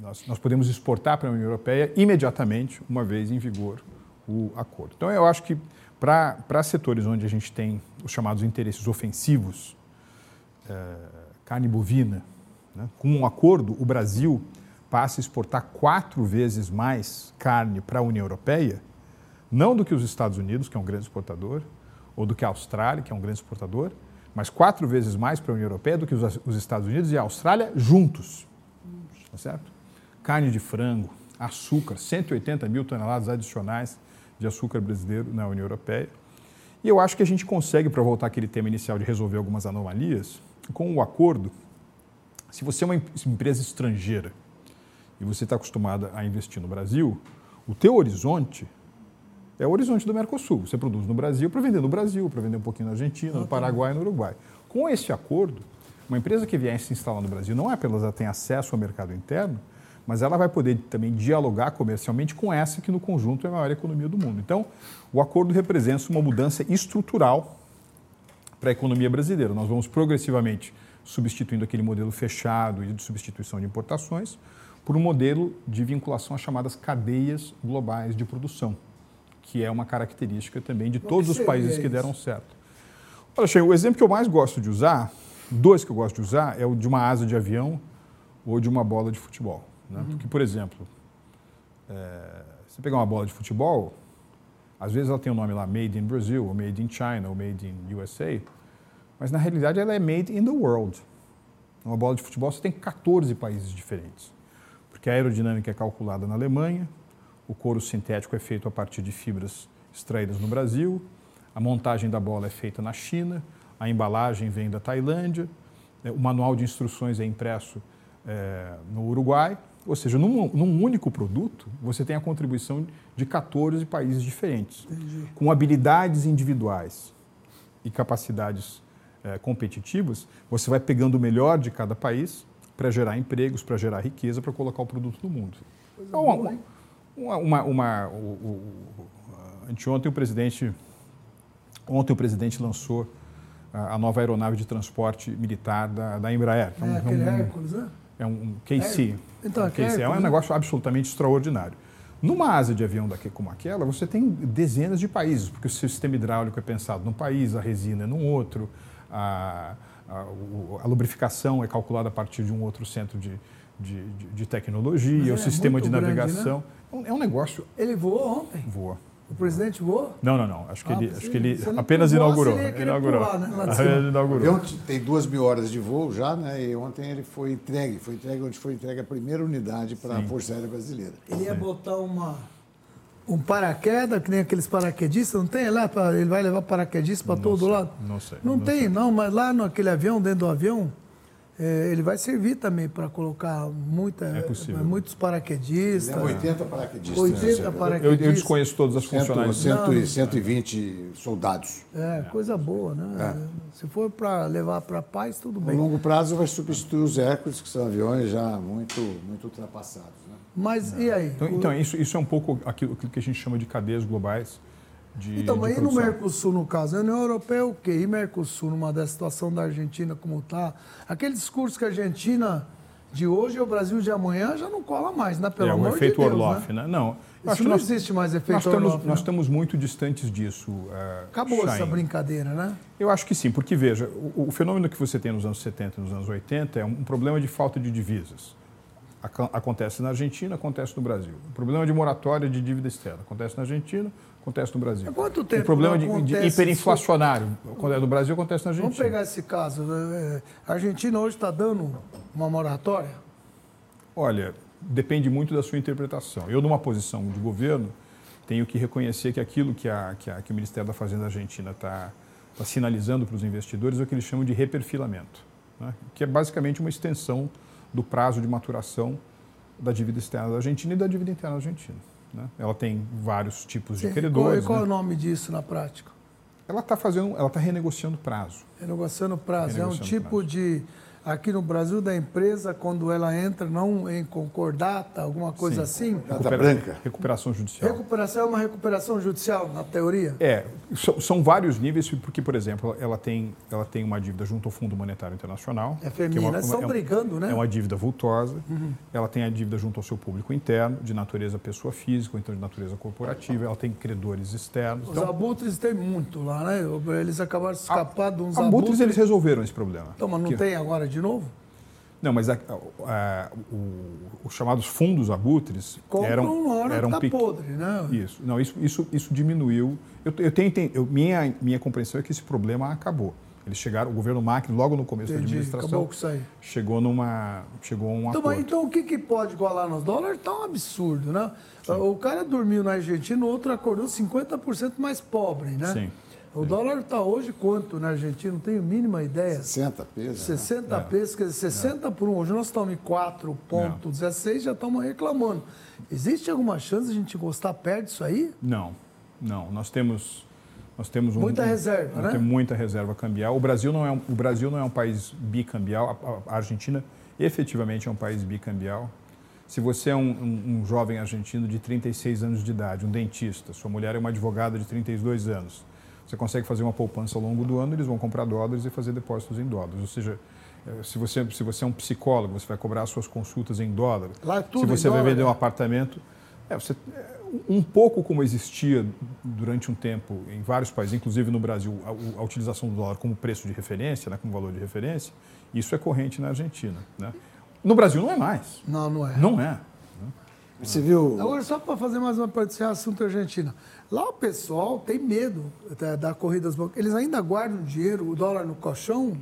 nós, nós, podemos exportar para a União Europeia imediatamente, uma vez em vigor o acordo. Então, eu acho que para setores onde a gente tem os chamados interesses ofensivos, é, carne bovina, né? com um acordo, o Brasil passa a exportar quatro vezes mais carne para a União Europeia, não do que os Estados Unidos, que é um grande exportador, ou do que a Austrália, que é um grande exportador, mas quatro vezes mais para a União Europeia do que os Estados Unidos e a Austrália juntos. Tá certo? Carne de frango, açúcar, 180 mil toneladas adicionais de açúcar brasileiro na União Europeia. E eu acho que a gente consegue, para voltar àquele tema inicial de resolver algumas anomalias, com o acordo, se você é uma empresa estrangeira e você está acostumada a investir no Brasil, o teu horizonte é o horizonte do Mercosul. Você produz no Brasil para vender no Brasil, para vender um pouquinho na Argentina, no Paraguai e no Uruguai. Com esse acordo, uma empresa que vier se instalar no Brasil, não é apenas ela tem acesso ao mercado interno, mas ela vai poder também dialogar comercialmente com essa que no conjunto é a maior economia do mundo. Então, o acordo representa uma mudança estrutural para a economia brasileira. Nós vamos progressivamente substituindo aquele modelo fechado e de substituição de importações por um modelo de vinculação às chamadas cadeias globais de produção, que é uma característica também de todos os países que deram certo. Olha, Cheio, o exemplo que eu mais gosto de usar, dois que eu gosto de usar, é o de uma asa de avião ou de uma bola de futebol. Né? Uhum. Porque, por exemplo, é, você pegar uma bola de futebol, às vezes ela tem o um nome lá Made in Brazil, ou Made in China, ou Made in USA, mas na realidade ela é made in the world. Uma bola de futebol você tem 14 países diferentes, porque a aerodinâmica é calculada na Alemanha, o couro sintético é feito a partir de fibras extraídas no Brasil, a montagem da bola é feita na China, a embalagem vem da Tailândia, é, o manual de instruções é impresso é, no Uruguai, ou seja, num, num, único produto, você tem a contribuição de 14 países diferentes, Entendi. com habilidades individuais e capacidades é, competitivas, você vai pegando o melhor de cada país para gerar empregos, para gerar riqueza, para colocar o produto no mundo. Então, uma, uma, uma, uma o, o, anteontem o presidente, ontem o presidente lançou a, a nova aeronave de transporte militar da, da Embraer. É, é um, aquele um, Hércules, né? É um KC. É, então, um KC. é um negócio absolutamente extraordinário. Numa asa de avião daqui como aquela, você tem dezenas de países, porque o sistema hidráulico é pensado num país, a resina é num outro, a, a, a lubrificação é calculada a partir de um outro centro de, de, de, de tecnologia, o é sistema de navegação. Grande, né? É um negócio. Ele voou ontem? Voa. O presidente voou? Não, não, não. Acho que ah, ele, acho que ele apenas inaugurou. Inaugurou. Pular, né? inaugurou. Ontem tem duas mil horas de voo já, né? E ontem ele foi entregue. Foi entregue onde foi entregue a primeira unidade para a Força Aérea Brasileira. Ele ia Sim. botar uma, um paraquedas, que nem aqueles paraquedistas, não tem lá? Pra, ele vai levar paraquedistas para todo sei, lado? Não sei. Não, não tem, sei. não, mas lá naquele avião, dentro do avião, ele vai servir também para colocar muita, é muitos paraquedistas. 80 paraquedistas. 80 paraquedistas. Eu, eu, desconheço todas as funcionalidades. 100, 120 soldados. É, coisa boa, né? É. Se for para levar para a paz, tudo bem. No longo prazo vai substituir os Hércules, que são aviões já muito, muito ultrapassados. Né? Mas e aí? Então, então, isso, isso é um pouco aquilo, aquilo que a gente chama de cadeias globais de, então, mas e no Mercosul, no caso? A União Europeia, o quê? E Mercosul, numa dessa situação da Argentina como está? Aquele discurso que a Argentina de hoje é o Brasil de amanhã já não cola mais, né? Pelo é, amor efeito de Deus, Orloff, né? né? Não. Isso não nós, existe mais efeito nós estamos, Orloff. Nós estamos muito distantes disso. Uh, Acabou essa brincadeira, né? Eu acho que sim, porque veja, o, o, fenômeno que você tem nos anos 70 e nos anos 80 é um, um problema de falta de divisas. Acontece na Argentina, acontece no Brasil. O problema de moratória de dívida externa acontece na Argentina, acontece no Brasil. Há quanto tempo o problema de, de hiperinflacionário acontece no Brasil, acontece na Argentina. Vamos pegar esse caso. Né? A Argentina hoje está dando uma moratória? Olha, depende muito da sua interpretação. Eu, numa posição de governo, tenho que reconhecer que aquilo que, a, que, a, que o Ministério da Fazenda Argentina está tá sinalizando para os investidores é o que eles chamam de reperfilamento, né? que é basicamente uma extensão do prazo de maturação da dívida externa da Argentina e da dívida interna da Argentina. Né? Ela tem vários tipos de credores. Qual, qual né? é o nome disso na prática? Ela está fazendo, ela está renegociando prazo. Renegociando prazo. Renegociando é um tipo prazo. de aqui no Brasil da empresa, quando ela entra não em concordata, alguma coisa Sim. assim? Recupera, branca. Recuperação judicial. Recuperação é uma recuperação judicial, na teoria? É, são, são, vários níveis, porque, por exemplo, ela tem, ela tem uma dívida junto ao Fundo Monetário Internacional. É feminina, é uma, estão é brigando, né? É uma dívida vultosa. Uhum. Ela tem a dívida junto ao seu público interno, de natureza pessoa física, ou então de natureza corporativa. Ela tem credores externos. Os então, abutres tem muito lá, né? Eles acabaram de escapar de uns abutres. Abutres eles resolveram esse problema. Então, mas não que... tem agora de novo? Não, mas a, a, o, os chamados fundos abutres Compram eram hora eram tá podre, né? Isso, não, isso, isso, isso diminuiu. Eu, eu tenho, eu, minha minha compreensão é que esse problema acabou. Eles chegaram, o governo Macri, logo no começo Entendi, da administração, chegou numa chegou a um então, acordo. Então o que, que pode igualar nos dólares? Está um absurdo, né? Sim. O cara dormiu na Argentina, o outro acordou 50% mais pobre, né? Sim. O dólar está hoje quanto na Argentina? Não tenho a mínima ideia. 60 pesos. 60 né? pesos, quer dizer, 60 é. por um. Hoje nós estamos em 4,16, já estamos reclamando. Existe alguma chance de a gente gostar perto disso aí? Não, não. Nós temos. Nós temos um, muita reserva, nós né? Temos muita reserva cambial. O Brasil não é um, o Brasil não é um país bicambial. A, a Argentina efetivamente é um país bicambial. Se você é um, um, um, jovem argentino de 36 anos de idade, um dentista, sua mulher é uma advogada de 32 anos, você consegue fazer uma poupança ao longo do ano, eles vão comprar dólares e fazer depósitos em dólares. Ou seja, eh, se você, se você é um psicólogo, você vai cobrar as suas consultas em dólar. Lá é tudo se você vai vender um apartamento, é, você, um pouco como existia durante um tempo em vários países, inclusive no Brasil, a, a utilização do dólar como preço de referência, né, como valor de referência, isso é corrente na Argentina. Né? No Brasil não é mais. Não, não é. Não é. Você viu? Agora, só para fazer mais uma parte desse assunto Argentina. Lá o pessoal tem medo da, da corrida dos bancos. Eles ainda guardam dinheiro, o dólar no colchão,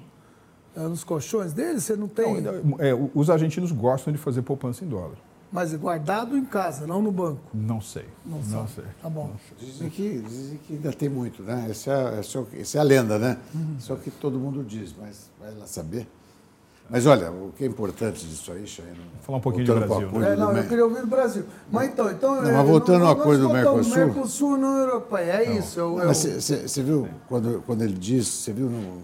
é, nos colchões deles? Você não tem. Não, é, os argentinos gostam de fazer poupança em dólar. Mas guardado em casa, não no banco? Não sei. Não, não sei. Tá bom. Dizem que, dizem que ainda tem muito, né? Essa é, essa é, a lenda, né? Uhum. Só que todo mundo diz, mas vai lá saber. Mas olha, o que é importante disso aí, Chaino. Falar um pouquinho do Brasil. Né? É, não, eu queria ouvir do Brasil. Mas então, então. Não, mas é, voltando ao acordo do Mercosul. Mercosul não europeia, é não. isso. Eu, eu... Você viu quando, quando ele diz, você viu, no,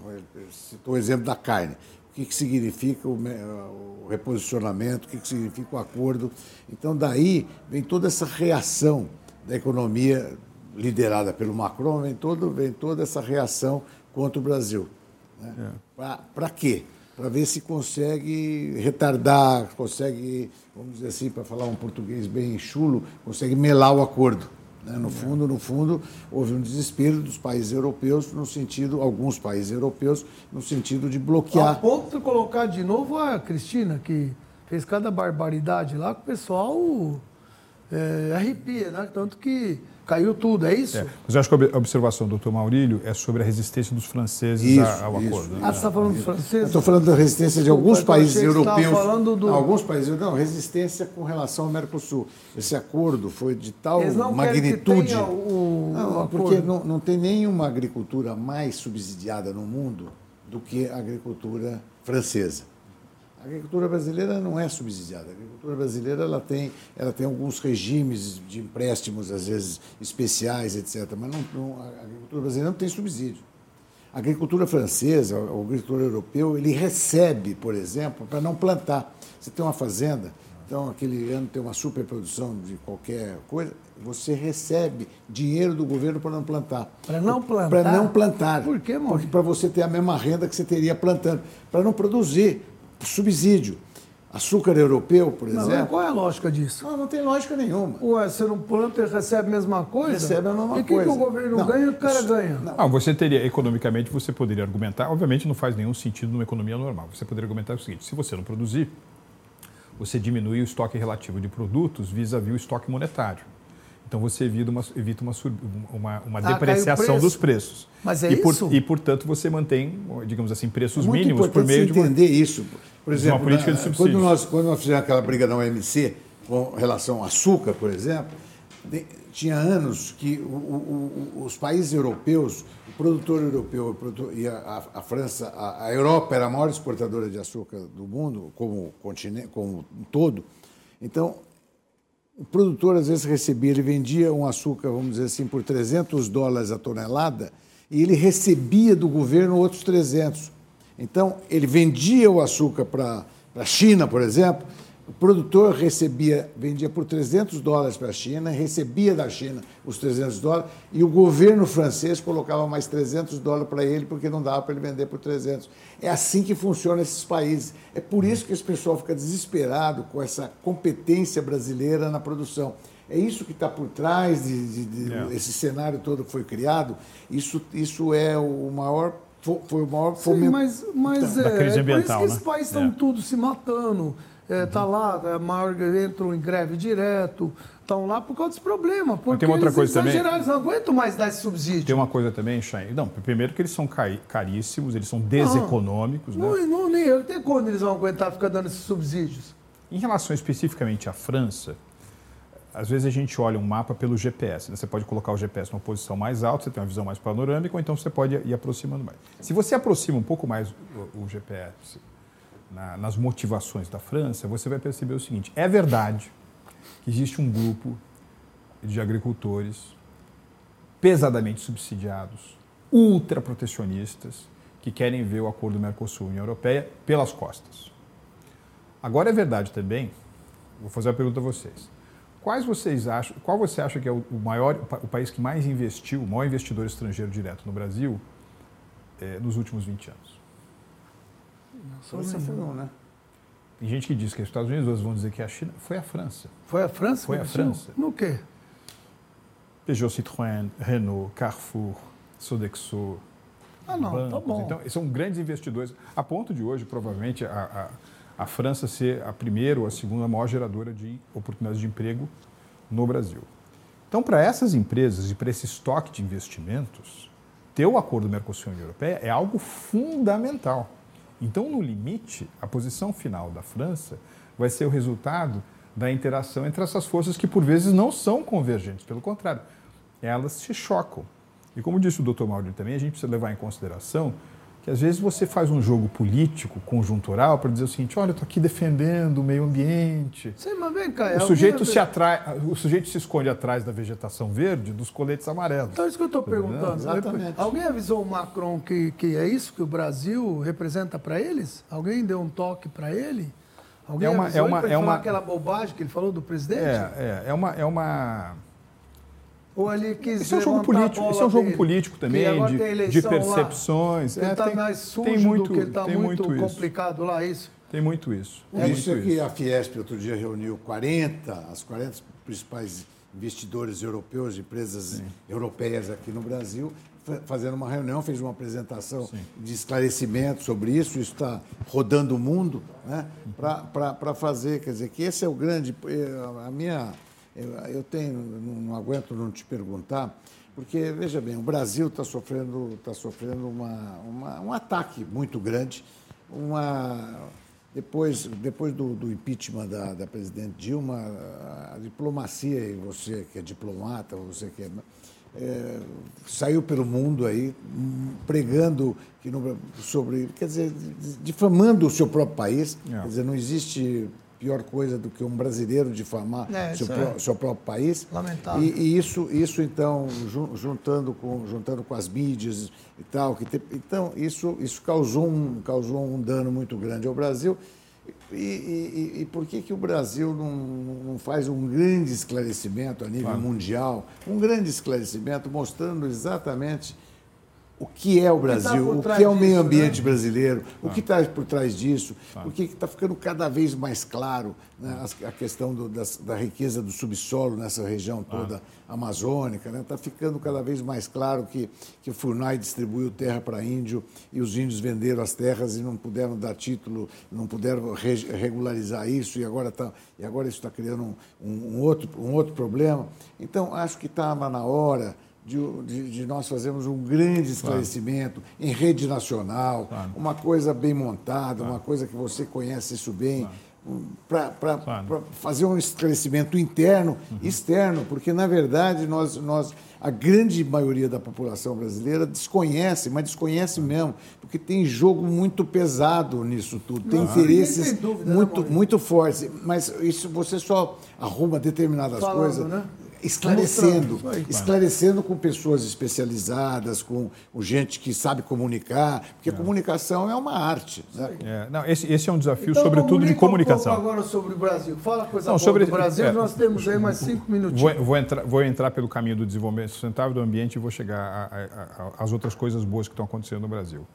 citou o exemplo da carne. O que, que significa o, o reposicionamento, o que, que significa o acordo. Então, daí vem toda essa reação da economia liderada pelo Macron, vem, todo, vem toda essa reação contra o Brasil. Né? É. Para quê? Para ver se consegue retardar, consegue, vamos dizer assim, para falar um português bem chulo, consegue melar o acordo. Né? No fundo, no fundo, houve um desespero dos países europeus no sentido, alguns países europeus, no sentido de bloquear. A ponto de colocar de novo a Cristina, que fez cada barbaridade lá, que o pessoal é, arrepia, né? Tanto que caiu tudo, é isso? É, mas eu acho que a observação do doutor Maurílio é sobre a resistência dos franceses isso, ao isso, acordo. Né? Ah, você está falando dos franceses? Estou falando da resistência de alguns países europeus. falando do... Alguns países, não, resistência com relação ao Mercosul. Esse acordo foi de tal Eles não magnitude. Que o, não, o porque não, não tem nenhuma agricultura mais subsidiada no mundo do que a agricultura francesa. A agricultura brasileira não é subsidiada. A agricultura brasileira ela tem, ela tem alguns regimes de empréstimos, às vezes especiais, etc. Mas não, não, a agricultura brasileira não tem subsídio. A agricultura francesa, o agricultor europeu, ele recebe, por exemplo, para não plantar. Você tem uma fazenda, então aquele ano tem uma superprodução de qualquer coisa, você recebe dinheiro do governo para não plantar. Para não plantar? Para não plantar. Por quê, Porque para você ter a mesma renda que você teria plantando. Para não produzir subsídio. Açúcar europeu, por exemplo. Não, qual é a lógica disso? Não, não tem lógica nenhuma. Ué, você não planta e recebe a mesma coisa? Recebe a mesma e coisa. E o que, o governo não, ganha, o cara isso, ganha? Não. Ah, você teria, economicamente, você poderia argumentar, obviamente não faz nenhum sentido numa economia normal. Você poderia argumentar o seguinte, se você não produzir, você diminui o estoque relativo de produtos vis-à-vis -vis o estoque monetário. Então você evita uma, evita uma, uma, uma ah, depreciação dos preços. Mas é e por, isso? E, portanto, você mantém, digamos assim, preços é mínimos por meio de entender isso. Por exemplo, uma política de subsídios. Quando nós, quando nós fizemos aquela briga na OMC com relação ao açúcar, por exemplo, tinha anos que o, o, os países europeus, o produtor europeu e a, a, França, a, a, Europa era a maior exportadora de açúcar do mundo, como continente, como um todo. Então, o produtor às vezes recebia, ele vendia um açúcar, vamos dizer assim, por 300 dólares a tonelada, e ele recebia do governo outros 300. Então, ele vendia o açúcar para a China, por exemplo, o produtor recebia, vendia por 300 dólares para a China, recebia da China os 300 dólares e o governo francês colocava mais 300 dólares para ele porque não dava para ele vender por 300. É assim que funciona esses países. É por isso que esse pessoal fica desesperado com essa competência brasileira na produção. É isso que está por trás de, de, de é. esse cenário todo que foi criado. Isso, isso é o maior foi o maior fomento. Sim, mas, mas da, é, da crise ambiental, é por isso que né? esses países estão é. todos se matando está é, lá, a Marga entram em greve direto, estão lá por causa desse problema. Porque tem outra coisa também. Eles não aguentam mais dar esse subsídio. Tem uma coisa também, Chay. Não, primeiro que eles são caríssimos, eles são deseconômicos. Não, né? não, nem eu. Tem quando eles vão aguentar ficar dando esses subsídios? Em relação especificamente à França, às vezes a gente olha um mapa pelo GPS. Né? Você pode colocar o GPS numa posição mais alta, você tem uma visão mais panorâmica, ou então você pode ir aproximando mais. Se você aproxima um pouco mais o, o GPS na, nas motivações da França, você vai perceber o seguinte: é verdade que existe um grupo de agricultores pesadamente subsidiados, ultraprotecionistas, que querem ver o acordo Mercosul-União Europeia pelas costas. Agora é verdade também, vou fazer uma pergunta a vocês. Quais vocês acham, qual você acha que é o maior, o país que mais investiu, o maior investidor estrangeiro direto no Brasil eh, nos últimos 20 anos? França não, né? Tem gente que diz que os Estados Unidos, outros vão dizer que é a China. Foi a França. Foi a França? Foi a França. No quê? Peugeot, Citroën, Renault, Carrefour, Sodexo. Ah, não, tá bancos. tá bom. Então, são grandes investidores. A ponto de hoje, provavelmente, a, a, a França ser a primeira ou a segunda maior geradora de oportunidades de emprego no Brasil. Então, para essas empresas e para esse estoque de investimentos, ter o acordo Mercosul-União Europeia é algo fundamental. Então, no limite, a posição final da França vai ser o resultado da interação entre essas forças que, por vezes, não são convergentes. Pelo contrário, elas se chocam. E como disse o Dr. Mauro também, a gente precisa levar em consideração que às vezes você faz um jogo político, conjuntural, para dizer o seguinte, olha, eu estou aqui defendendo o meio ambiente. Sim, mas vem cá, o sujeito se atrai, o sujeito se esconde atrás da vegetação verde dos coletes amarelos. Então é isso que eu estou perguntando. Exatamente. Alguém avisou o Macron que, que é isso que o Brasil representa para eles? Alguém deu um toque para ele? Alguém é uma, é uma, é uma aquela bobagem que ele falou do presidente? É, é, é uma, é uma ou ele quis Isso é um jogo político, isso é um jogo dele, político também, de, de, percepções. Lá, ele está é, mais sujo tem muito, do que ele está muito, muito complicado lá, isso? Tem muito isso. É isso é que a Fiesp outro dia reuniu 40, as 40 principais investidores europeus, empresas Sim. europeias aqui no Brasil, fazendo uma reunião, fez uma apresentação Sim. de esclarecimento sobre isso, isso está rodando o mundo, né, para fazer, quer dizer, que esse é o grande, eh, a minha eu, eu tenho, não, não, aguento não te perguntar, porque, veja bem, o Brasil está sofrendo, tá sofrendo uma, uma, um ataque muito grande. Uma, depois depois do, do impeachment da, da presidente Dilma, a diplomacia, e você que é diplomata, você que é, é, saiu pelo mundo aí pregando que no, sobre, quer dizer, difamando o seu próprio país. É. Quer dizer, não existe pior coisa do que um brasileiro difamar é, seu, é. seu, próprio país. Lamentável. E, e, isso, isso então, juntando com, juntando com as mídias e tal, que te, então isso, isso causou, um, causou um dano muito grande ao Brasil. E, e, e, por que, que o Brasil não, não faz um grande esclarecimento a nível claro. mundial, um grande esclarecimento mostrando exatamente o que é o Brasil, o que, tá o que é o meio disso, ambiente né? brasileiro, o que está por trás disso, porque está ficando cada vez mais claro né, a, questão do, da, da, riqueza do subsolo nessa região toda amazônica. Está né, ficando cada vez mais claro que, que o FUNAI distribuiu terra para índio e os índios venderam as terras e não puderam dar título, não puderam re, regularizar isso e agora, tá, e agora isso está criando um, um, um, outro, um outro problema. Então, acho que estava na hora de, de, de, nós fazermos um grande esclarecimento claro. em rede nacional, claro. uma coisa bem montada, claro. uma coisa que você conhece isso bem, para fazer um esclarecimento interno uhum. externo, porque, na verdade, nós, nós, a grande maioria da população brasileira desconhece, mas desconhece mesmo, porque tem jogo muito pesado nisso tudo, tem interesses tem dúvida, né, muito, né, muito fortes, mas isso você só arruma determinadas Falando, coisas. Né? Esclarecendo, esclarecendo com pessoas especializadas, com, gente que sabe comunicar, porque é. comunicação é uma arte. Né? É, não, esse, esse é um desafio, então, sobretudo, de comunicação. Um agora sobre o Brasil. Fala coisa não, sobre, do Brasil, é, nós temos aí mais cinco minutinhos. Vou, vou, entrar, vou entrar pelo caminho do desenvolvimento sustentável do ambiente e vou chegar às outras coisas boas que estão acontecendo no Brasil.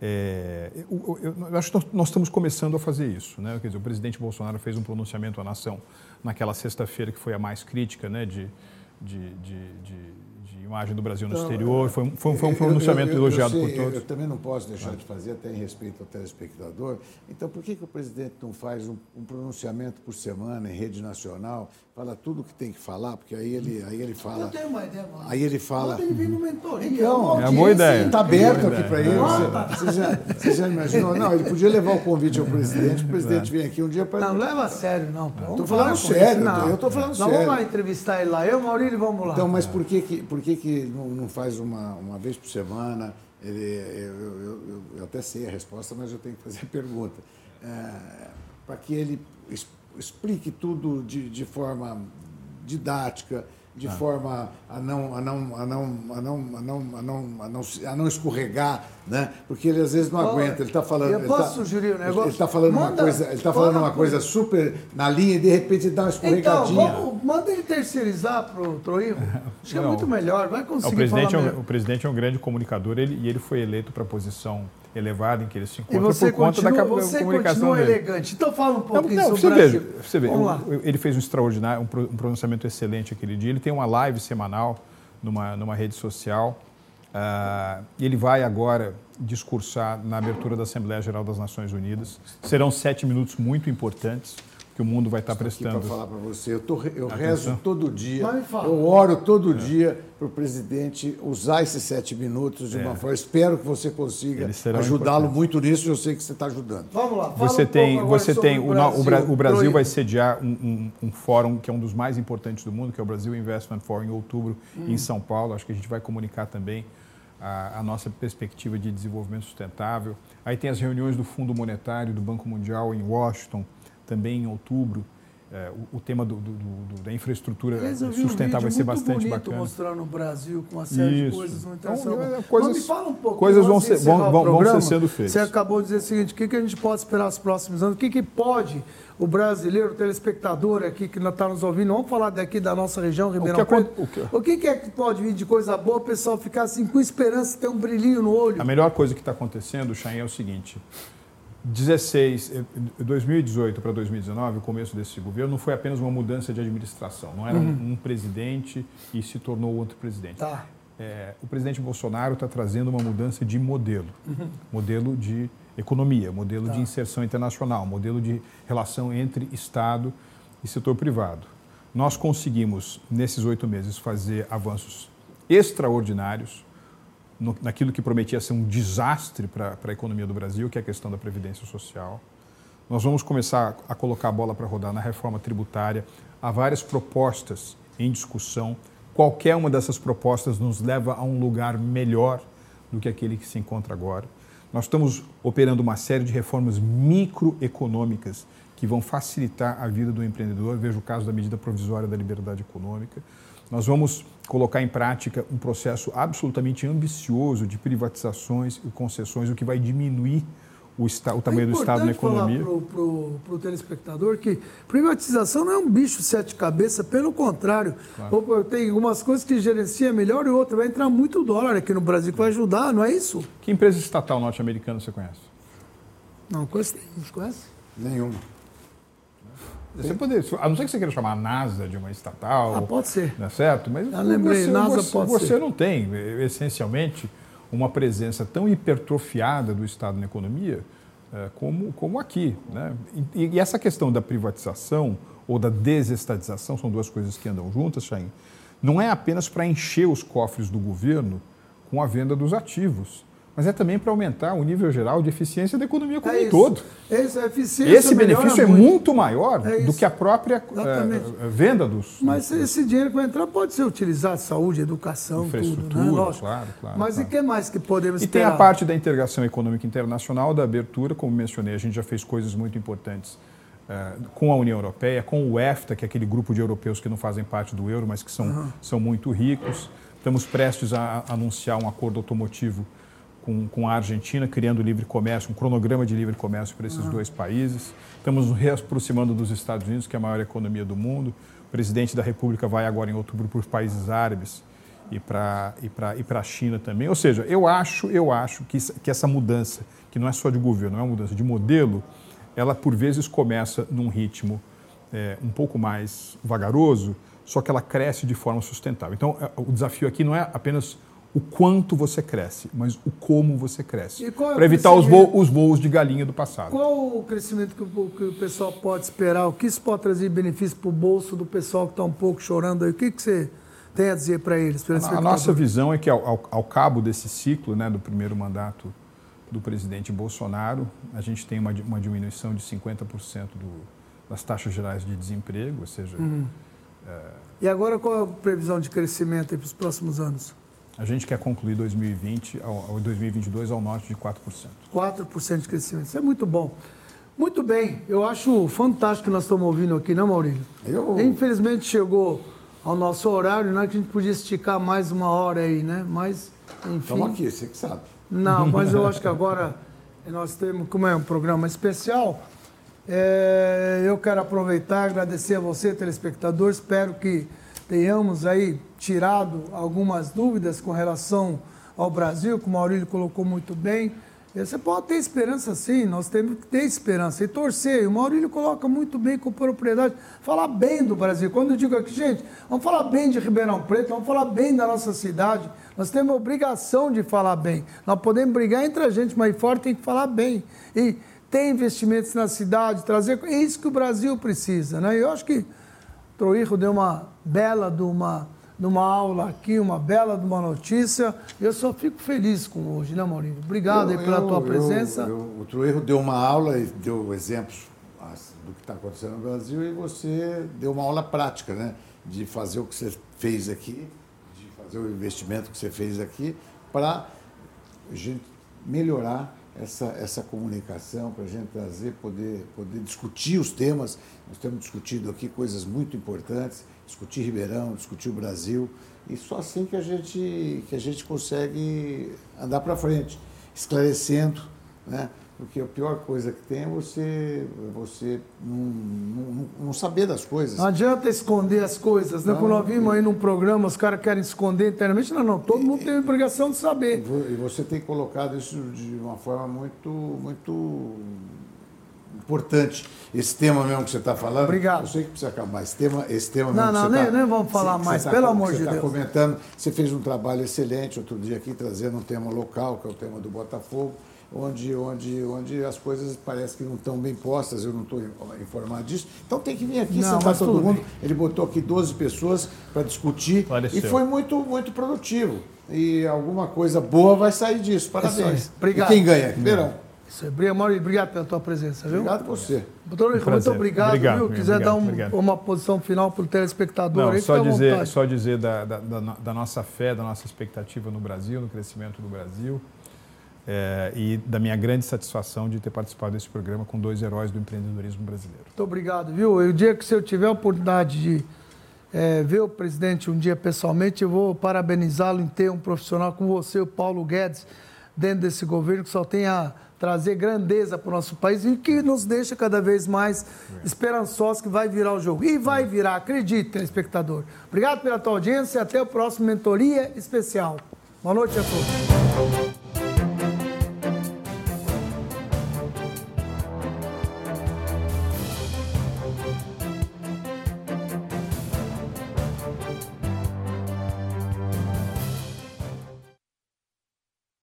É, eu, eu, eu, acho que nós, nós, estamos começando a fazer isso. Né? Quer dizer, o presidente Bolsonaro fez um pronunciamento à nação naquela sexta-feira que foi a mais crítica né, de, de, de, de imagem do Brasil no então, exterior. Foi, foi, foi um pronunciamento eu, eu, eu, elogiado por todos. Eu também não posso deixar de fazer, até em respeito ao telespectador. Então, por que, que o presidente não faz um, um pronunciamento por semana em rede nacional? Fala tudo o que tem que falar, porque aí ele, aí ele fala. Eu tenho uma ideia, mano. Aí ele fala. Quando ele vir no mentoria. Então, é uma boa ideia. Está aberto aqui para ele. Você, você, já, você já imaginou? Não, ele podia levar o convite ao presidente. O presidente vem aqui um dia para. Não, leva a sério, não. Estou falando sério. Não. Eu estou falando sério. Vamos lá entrevistar ele lá. Eu, Maurílio, vamos lá. Então, mas por que, que, por que, que não, não faz uma, uma vez por semana. Ele, eu, eu, eu, eu, até sei a resposta, mas eu tenho que fazer a pergunta. É, para que ele explique tudo de, de forma didática, de ah. forma a não, a, não, a, não, a, não, a, não, a, não, a, não, a não escorregar, né? porque ele às vezes não aguenta. Ele está falando. Eu posso tá, sugerir um negócio? Ele está falando manda, uma coisa, ele tá falando uma coisa super na linha e de repente dá uma escorregadinha. Então, vamos, manda ele terceirizar para o Troilo. Acho que é muito melhor, vai conseguir. O presidente, é um, o presidente é um grande comunicador ele, e ele foi eleito para a posição elevada em que ele se encontra por conta continua, da, você comunicação dele. elegante. Então fala um pouquinho não, não, sobre você veja, você vê, ele fez um extraordinário, um pronunciamento excelente aquele dia. Ele tem uma live semanal numa, numa rede social. Uh, ele vai agora discursar na abertura da Assembleia Geral das Nações Unidas. Serão sete minutos muito importantes que o mundo vai estar Estou prestando. Para falar para você, eu, tô, eu rezo todo dia, eu oro todo é. dia para o presidente usar esses sete minutos de é. uma forma. Espero que você consiga ajudá-lo muito nisso. Eu sei que você está ajudando. Vamos lá. Você um tem, você tem o Brasil, o, Brasil vai sediar um, um, um, fórum que é um dos mais importantes do mundo, que é o Brasil Investment Forum em outubro hum. em São Paulo. Acho que a gente vai comunicar também a, a, nossa perspectiva de desenvolvimento sustentável. Aí tem as reuniões do Fundo Monetário, do Banco Mundial em Washington também em outubro. É, o, o, tema do, do, do, da infraestrutura sustentável um vai ser bastante bacana. mostrando o Brasil com uma série Isso. de coisas. Então, é, coisas, me fala um pouco. Coisas vão ser, vão, vão, ser sendo feitas. Você acabou de dizer o seguinte: o que, que a gente pode esperar nos próximos anos? O que, que pode o brasileiro, o telespectador aqui que está nos ouvindo, vamos falar daqui da nossa região, Ribeirão Preto. O, que, o que, é que pode vir de coisa boa, o pessoal ficar assim com esperança, ter um brilhinho no olho? A melhor coisa que está acontecendo, Chain, é o seguinte: 16, 2018 para 2019, o começo desse governo, não foi apenas uma mudança de administração. Não era uhum. um, presidente e se tornou outro presidente. Tá. É, o presidente Bolsonaro está trazendo uma mudança de modelo. Uhum. Modelo de economia, modelo tá. de inserção internacional, modelo de relação entre Estado e setor privado. Nós conseguimos, nesses oito meses, fazer avanços extraordinários no, naquilo que prometia ser um desastre para a economia do Brasil, que é a questão da previdência social. Nós vamos começar a colocar a bola para rodar na reforma tributária. Há várias propostas em discussão. Qualquer uma dessas propostas nos leva a um lugar melhor do que aquele que se encontra agora. Nós estamos operando uma série de reformas microeconômicas que vão facilitar a vida do empreendedor. Veja o caso da medida provisória da liberdade econômica. Nós vamos colocar em prática um processo absolutamente ambicioso de privatizações e concessões, o que vai diminuir o, o tamanho é do Estado na economia. Para o telespectador que privatização não é um bicho sete cabeças, pelo contrário. Claro. Tem algumas coisas que gerencia melhor e outra. Vai entrar muito dólar aqui no Brasil que vai ajudar, não é isso? Que empresa estatal norte-americana você conhece? Não, conhece nenhuma. Conhece? Nenhuma. Você poderia, a não ser que você queira chamar a NASA de uma estatal. Ah, pode ser. Não é certo? Mas Já lembrei, você, NASA você, pode você ser. não tem, essencialmente, uma presença tão hipertrofiada do Estado na economia é, como, como aqui. Né? E, e, essa questão da privatização ou da desestatização são duas coisas que andam juntas, Chain. Não é apenas para encher os cofres do governo com a venda dos ativos mas é também para aumentar o nível geral de eficiência da economia como é um todo. Esse, esse benefício é muito, muito maior é do que a própria é, venda dos. Mas dos... esse dinheiro que vai entrar pode ser utilizado saúde, educação, infraestrutura, tudo, né? Lógico. claro, claro. Mas claro. e que mais que podemos e esperar? E tem a parte da integração econômica internacional, da abertura, como mencionei, a gente já fez coisas muito importantes. Uh, com a União Europeia, com o EFTA, que é aquele grupo de europeus que não fazem parte do euro, mas que são, uhum. são muito ricos. Estamos prestes a anunciar um acordo automotivo com, com a Argentina, criando livre comércio, um cronograma de livre comércio para esses uhum. dois países. Estamos nos reaproximando dos Estados Unidos, que é a maior economia do mundo. O presidente da República vai agora em outubro para os países árabes e para e e a China também. Ou seja, eu acho, eu acho que, que essa mudança, que não é só de governo, é uma mudança de modelo, ela por vezes começa num ritmo é, um pouco mais vagaroso, só que ela cresce de forma sustentável. Então, é, o desafio aqui não é apenas o quanto você cresce, mas o como você cresce. É para evitar os voos, os voos, de galinha do passado. Qual o crescimento que o, que o pessoal pode esperar? O que isso pode trazer benefício para o bolso do pessoal que está um pouco chorando aí? O que, que você tem a dizer para eles? A, a nossa visão é que, ao, ao, ao cabo desse ciclo né, do primeiro mandato do presidente Bolsonaro, a gente tem uma, uma diminuição de 50% do, das taxas gerais de desemprego, ou seja... Uhum. É... E agora qual é a previsão de crescimento para os próximos anos? A gente quer concluir 2020 ao, 2022 ao norte de 4%. 4% de crescimento. Isso é muito bom. Muito bem. Eu acho fantástico que nós estamos ouvindo aqui, não, Maurílio? Eu... Infelizmente chegou ao nosso horário, né? Que a gente podia esticar mais uma hora aí, né? Mas, enfim. Estamos aqui, você que sabe. Não, mas eu acho que agora nós temos, como é um programa especial, é, eu quero aproveitar e agradecer a você, telespectador. Espero que tenhamos aí tirado algumas dúvidas com relação ao Brasil, como o Maurílio colocou muito bem. Você pode ter esperança sim, nós temos que ter esperança e torcer. O Maurílio coloca muito bem com propriedade, falar bem do Brasil. Quando eu digo aqui, gente, vamos falar bem de Ribeirão Preto, vamos falar bem da nossa cidade. Nós temos a obrigação de falar bem. Nós podemos brigar entre a gente, mas fora tem que falar bem. E ter investimentos na cidade, trazer. É isso que o Brasil precisa. Né? Eu acho que Troirro deu uma bela de uma numa aula aqui, uma bela de uma notícia. Eu só fico feliz com hoje, né, Maurinho? Obrigado eu, pela eu, tua presença. Eu, o Truerro deu uma aula e deu exemplos do que está acontecendo no Brasil e você deu uma aula prática, né? De fazer o que você fez aqui, de fazer o investimento que você fez aqui para a gente melhorar essa, essa comunicação, para a gente trazer, poder, poder discutir os temas. Nós temos discutido aqui coisas muito importantes discutir Ribeirão, discutir o Brasil. E só assim que a gente, que a gente consegue andar para frente, esclarecendo, né? Porque a pior coisa que tem é você, você não, não, não saber das coisas. Não adianta esconder as coisas, né? Não, Quando nós vimos aí num programa, os caras querem esconder internamente. Não, não, todo mundo tem a obrigação de saber. E você tem colocado isso de uma forma muito, muito importante esse tema mesmo que você está falando. Obrigado. Eu sei que precisa acabar. Esse tema, esse tema não, mesmo não, que nem, tá, nem vamos falar mais, tá, pelo amor de Deus. Você está comentando. Você fez um trabalho excelente outro dia aqui, trazendo um tema local, que é o tema do Botafogo, onde, onde, onde as coisas parecem que não estão bem postas, eu não estou informado disso. Então tem que vir aqui, não, sentar todo mundo. Bem. Ele botou aqui 12 pessoas para discutir Pareceu. e foi muito, muito produtivo. E alguma coisa boa vai sair disso. Parabéns. Obrigado. E quem ganha? Ribeirão. Isso Maurício, obrigado pela tua presença, viu? Obrigado você. Doutor um muito obrigado, obrigado viu? Quiser obrigado, dar um, uma posição final para o telespectador, Não, aí, só dizer, só dizer da, da, da, da, nossa fé, da nossa expectativa no Brasil, no crescimento do Brasil. É, e da minha grande satisfação de ter participado desse programa com dois heróis do empreendedorismo brasileiro. Muito obrigado, viu? E o dia que se eu tiver a oportunidade de é, ver o presidente um dia pessoalmente, eu vou parabenizá-lo em ter um profissional como você, o Paulo Guedes, dentro desse governo que só tem a trazer grandeza para o nosso país e que nos deixa cada vez mais esperançosos que vai virar o jogo. E vai virar, acredite, telespectador. Obrigado pela tua audiência e até o próximo Mentoria Especial. Boa noite a todos.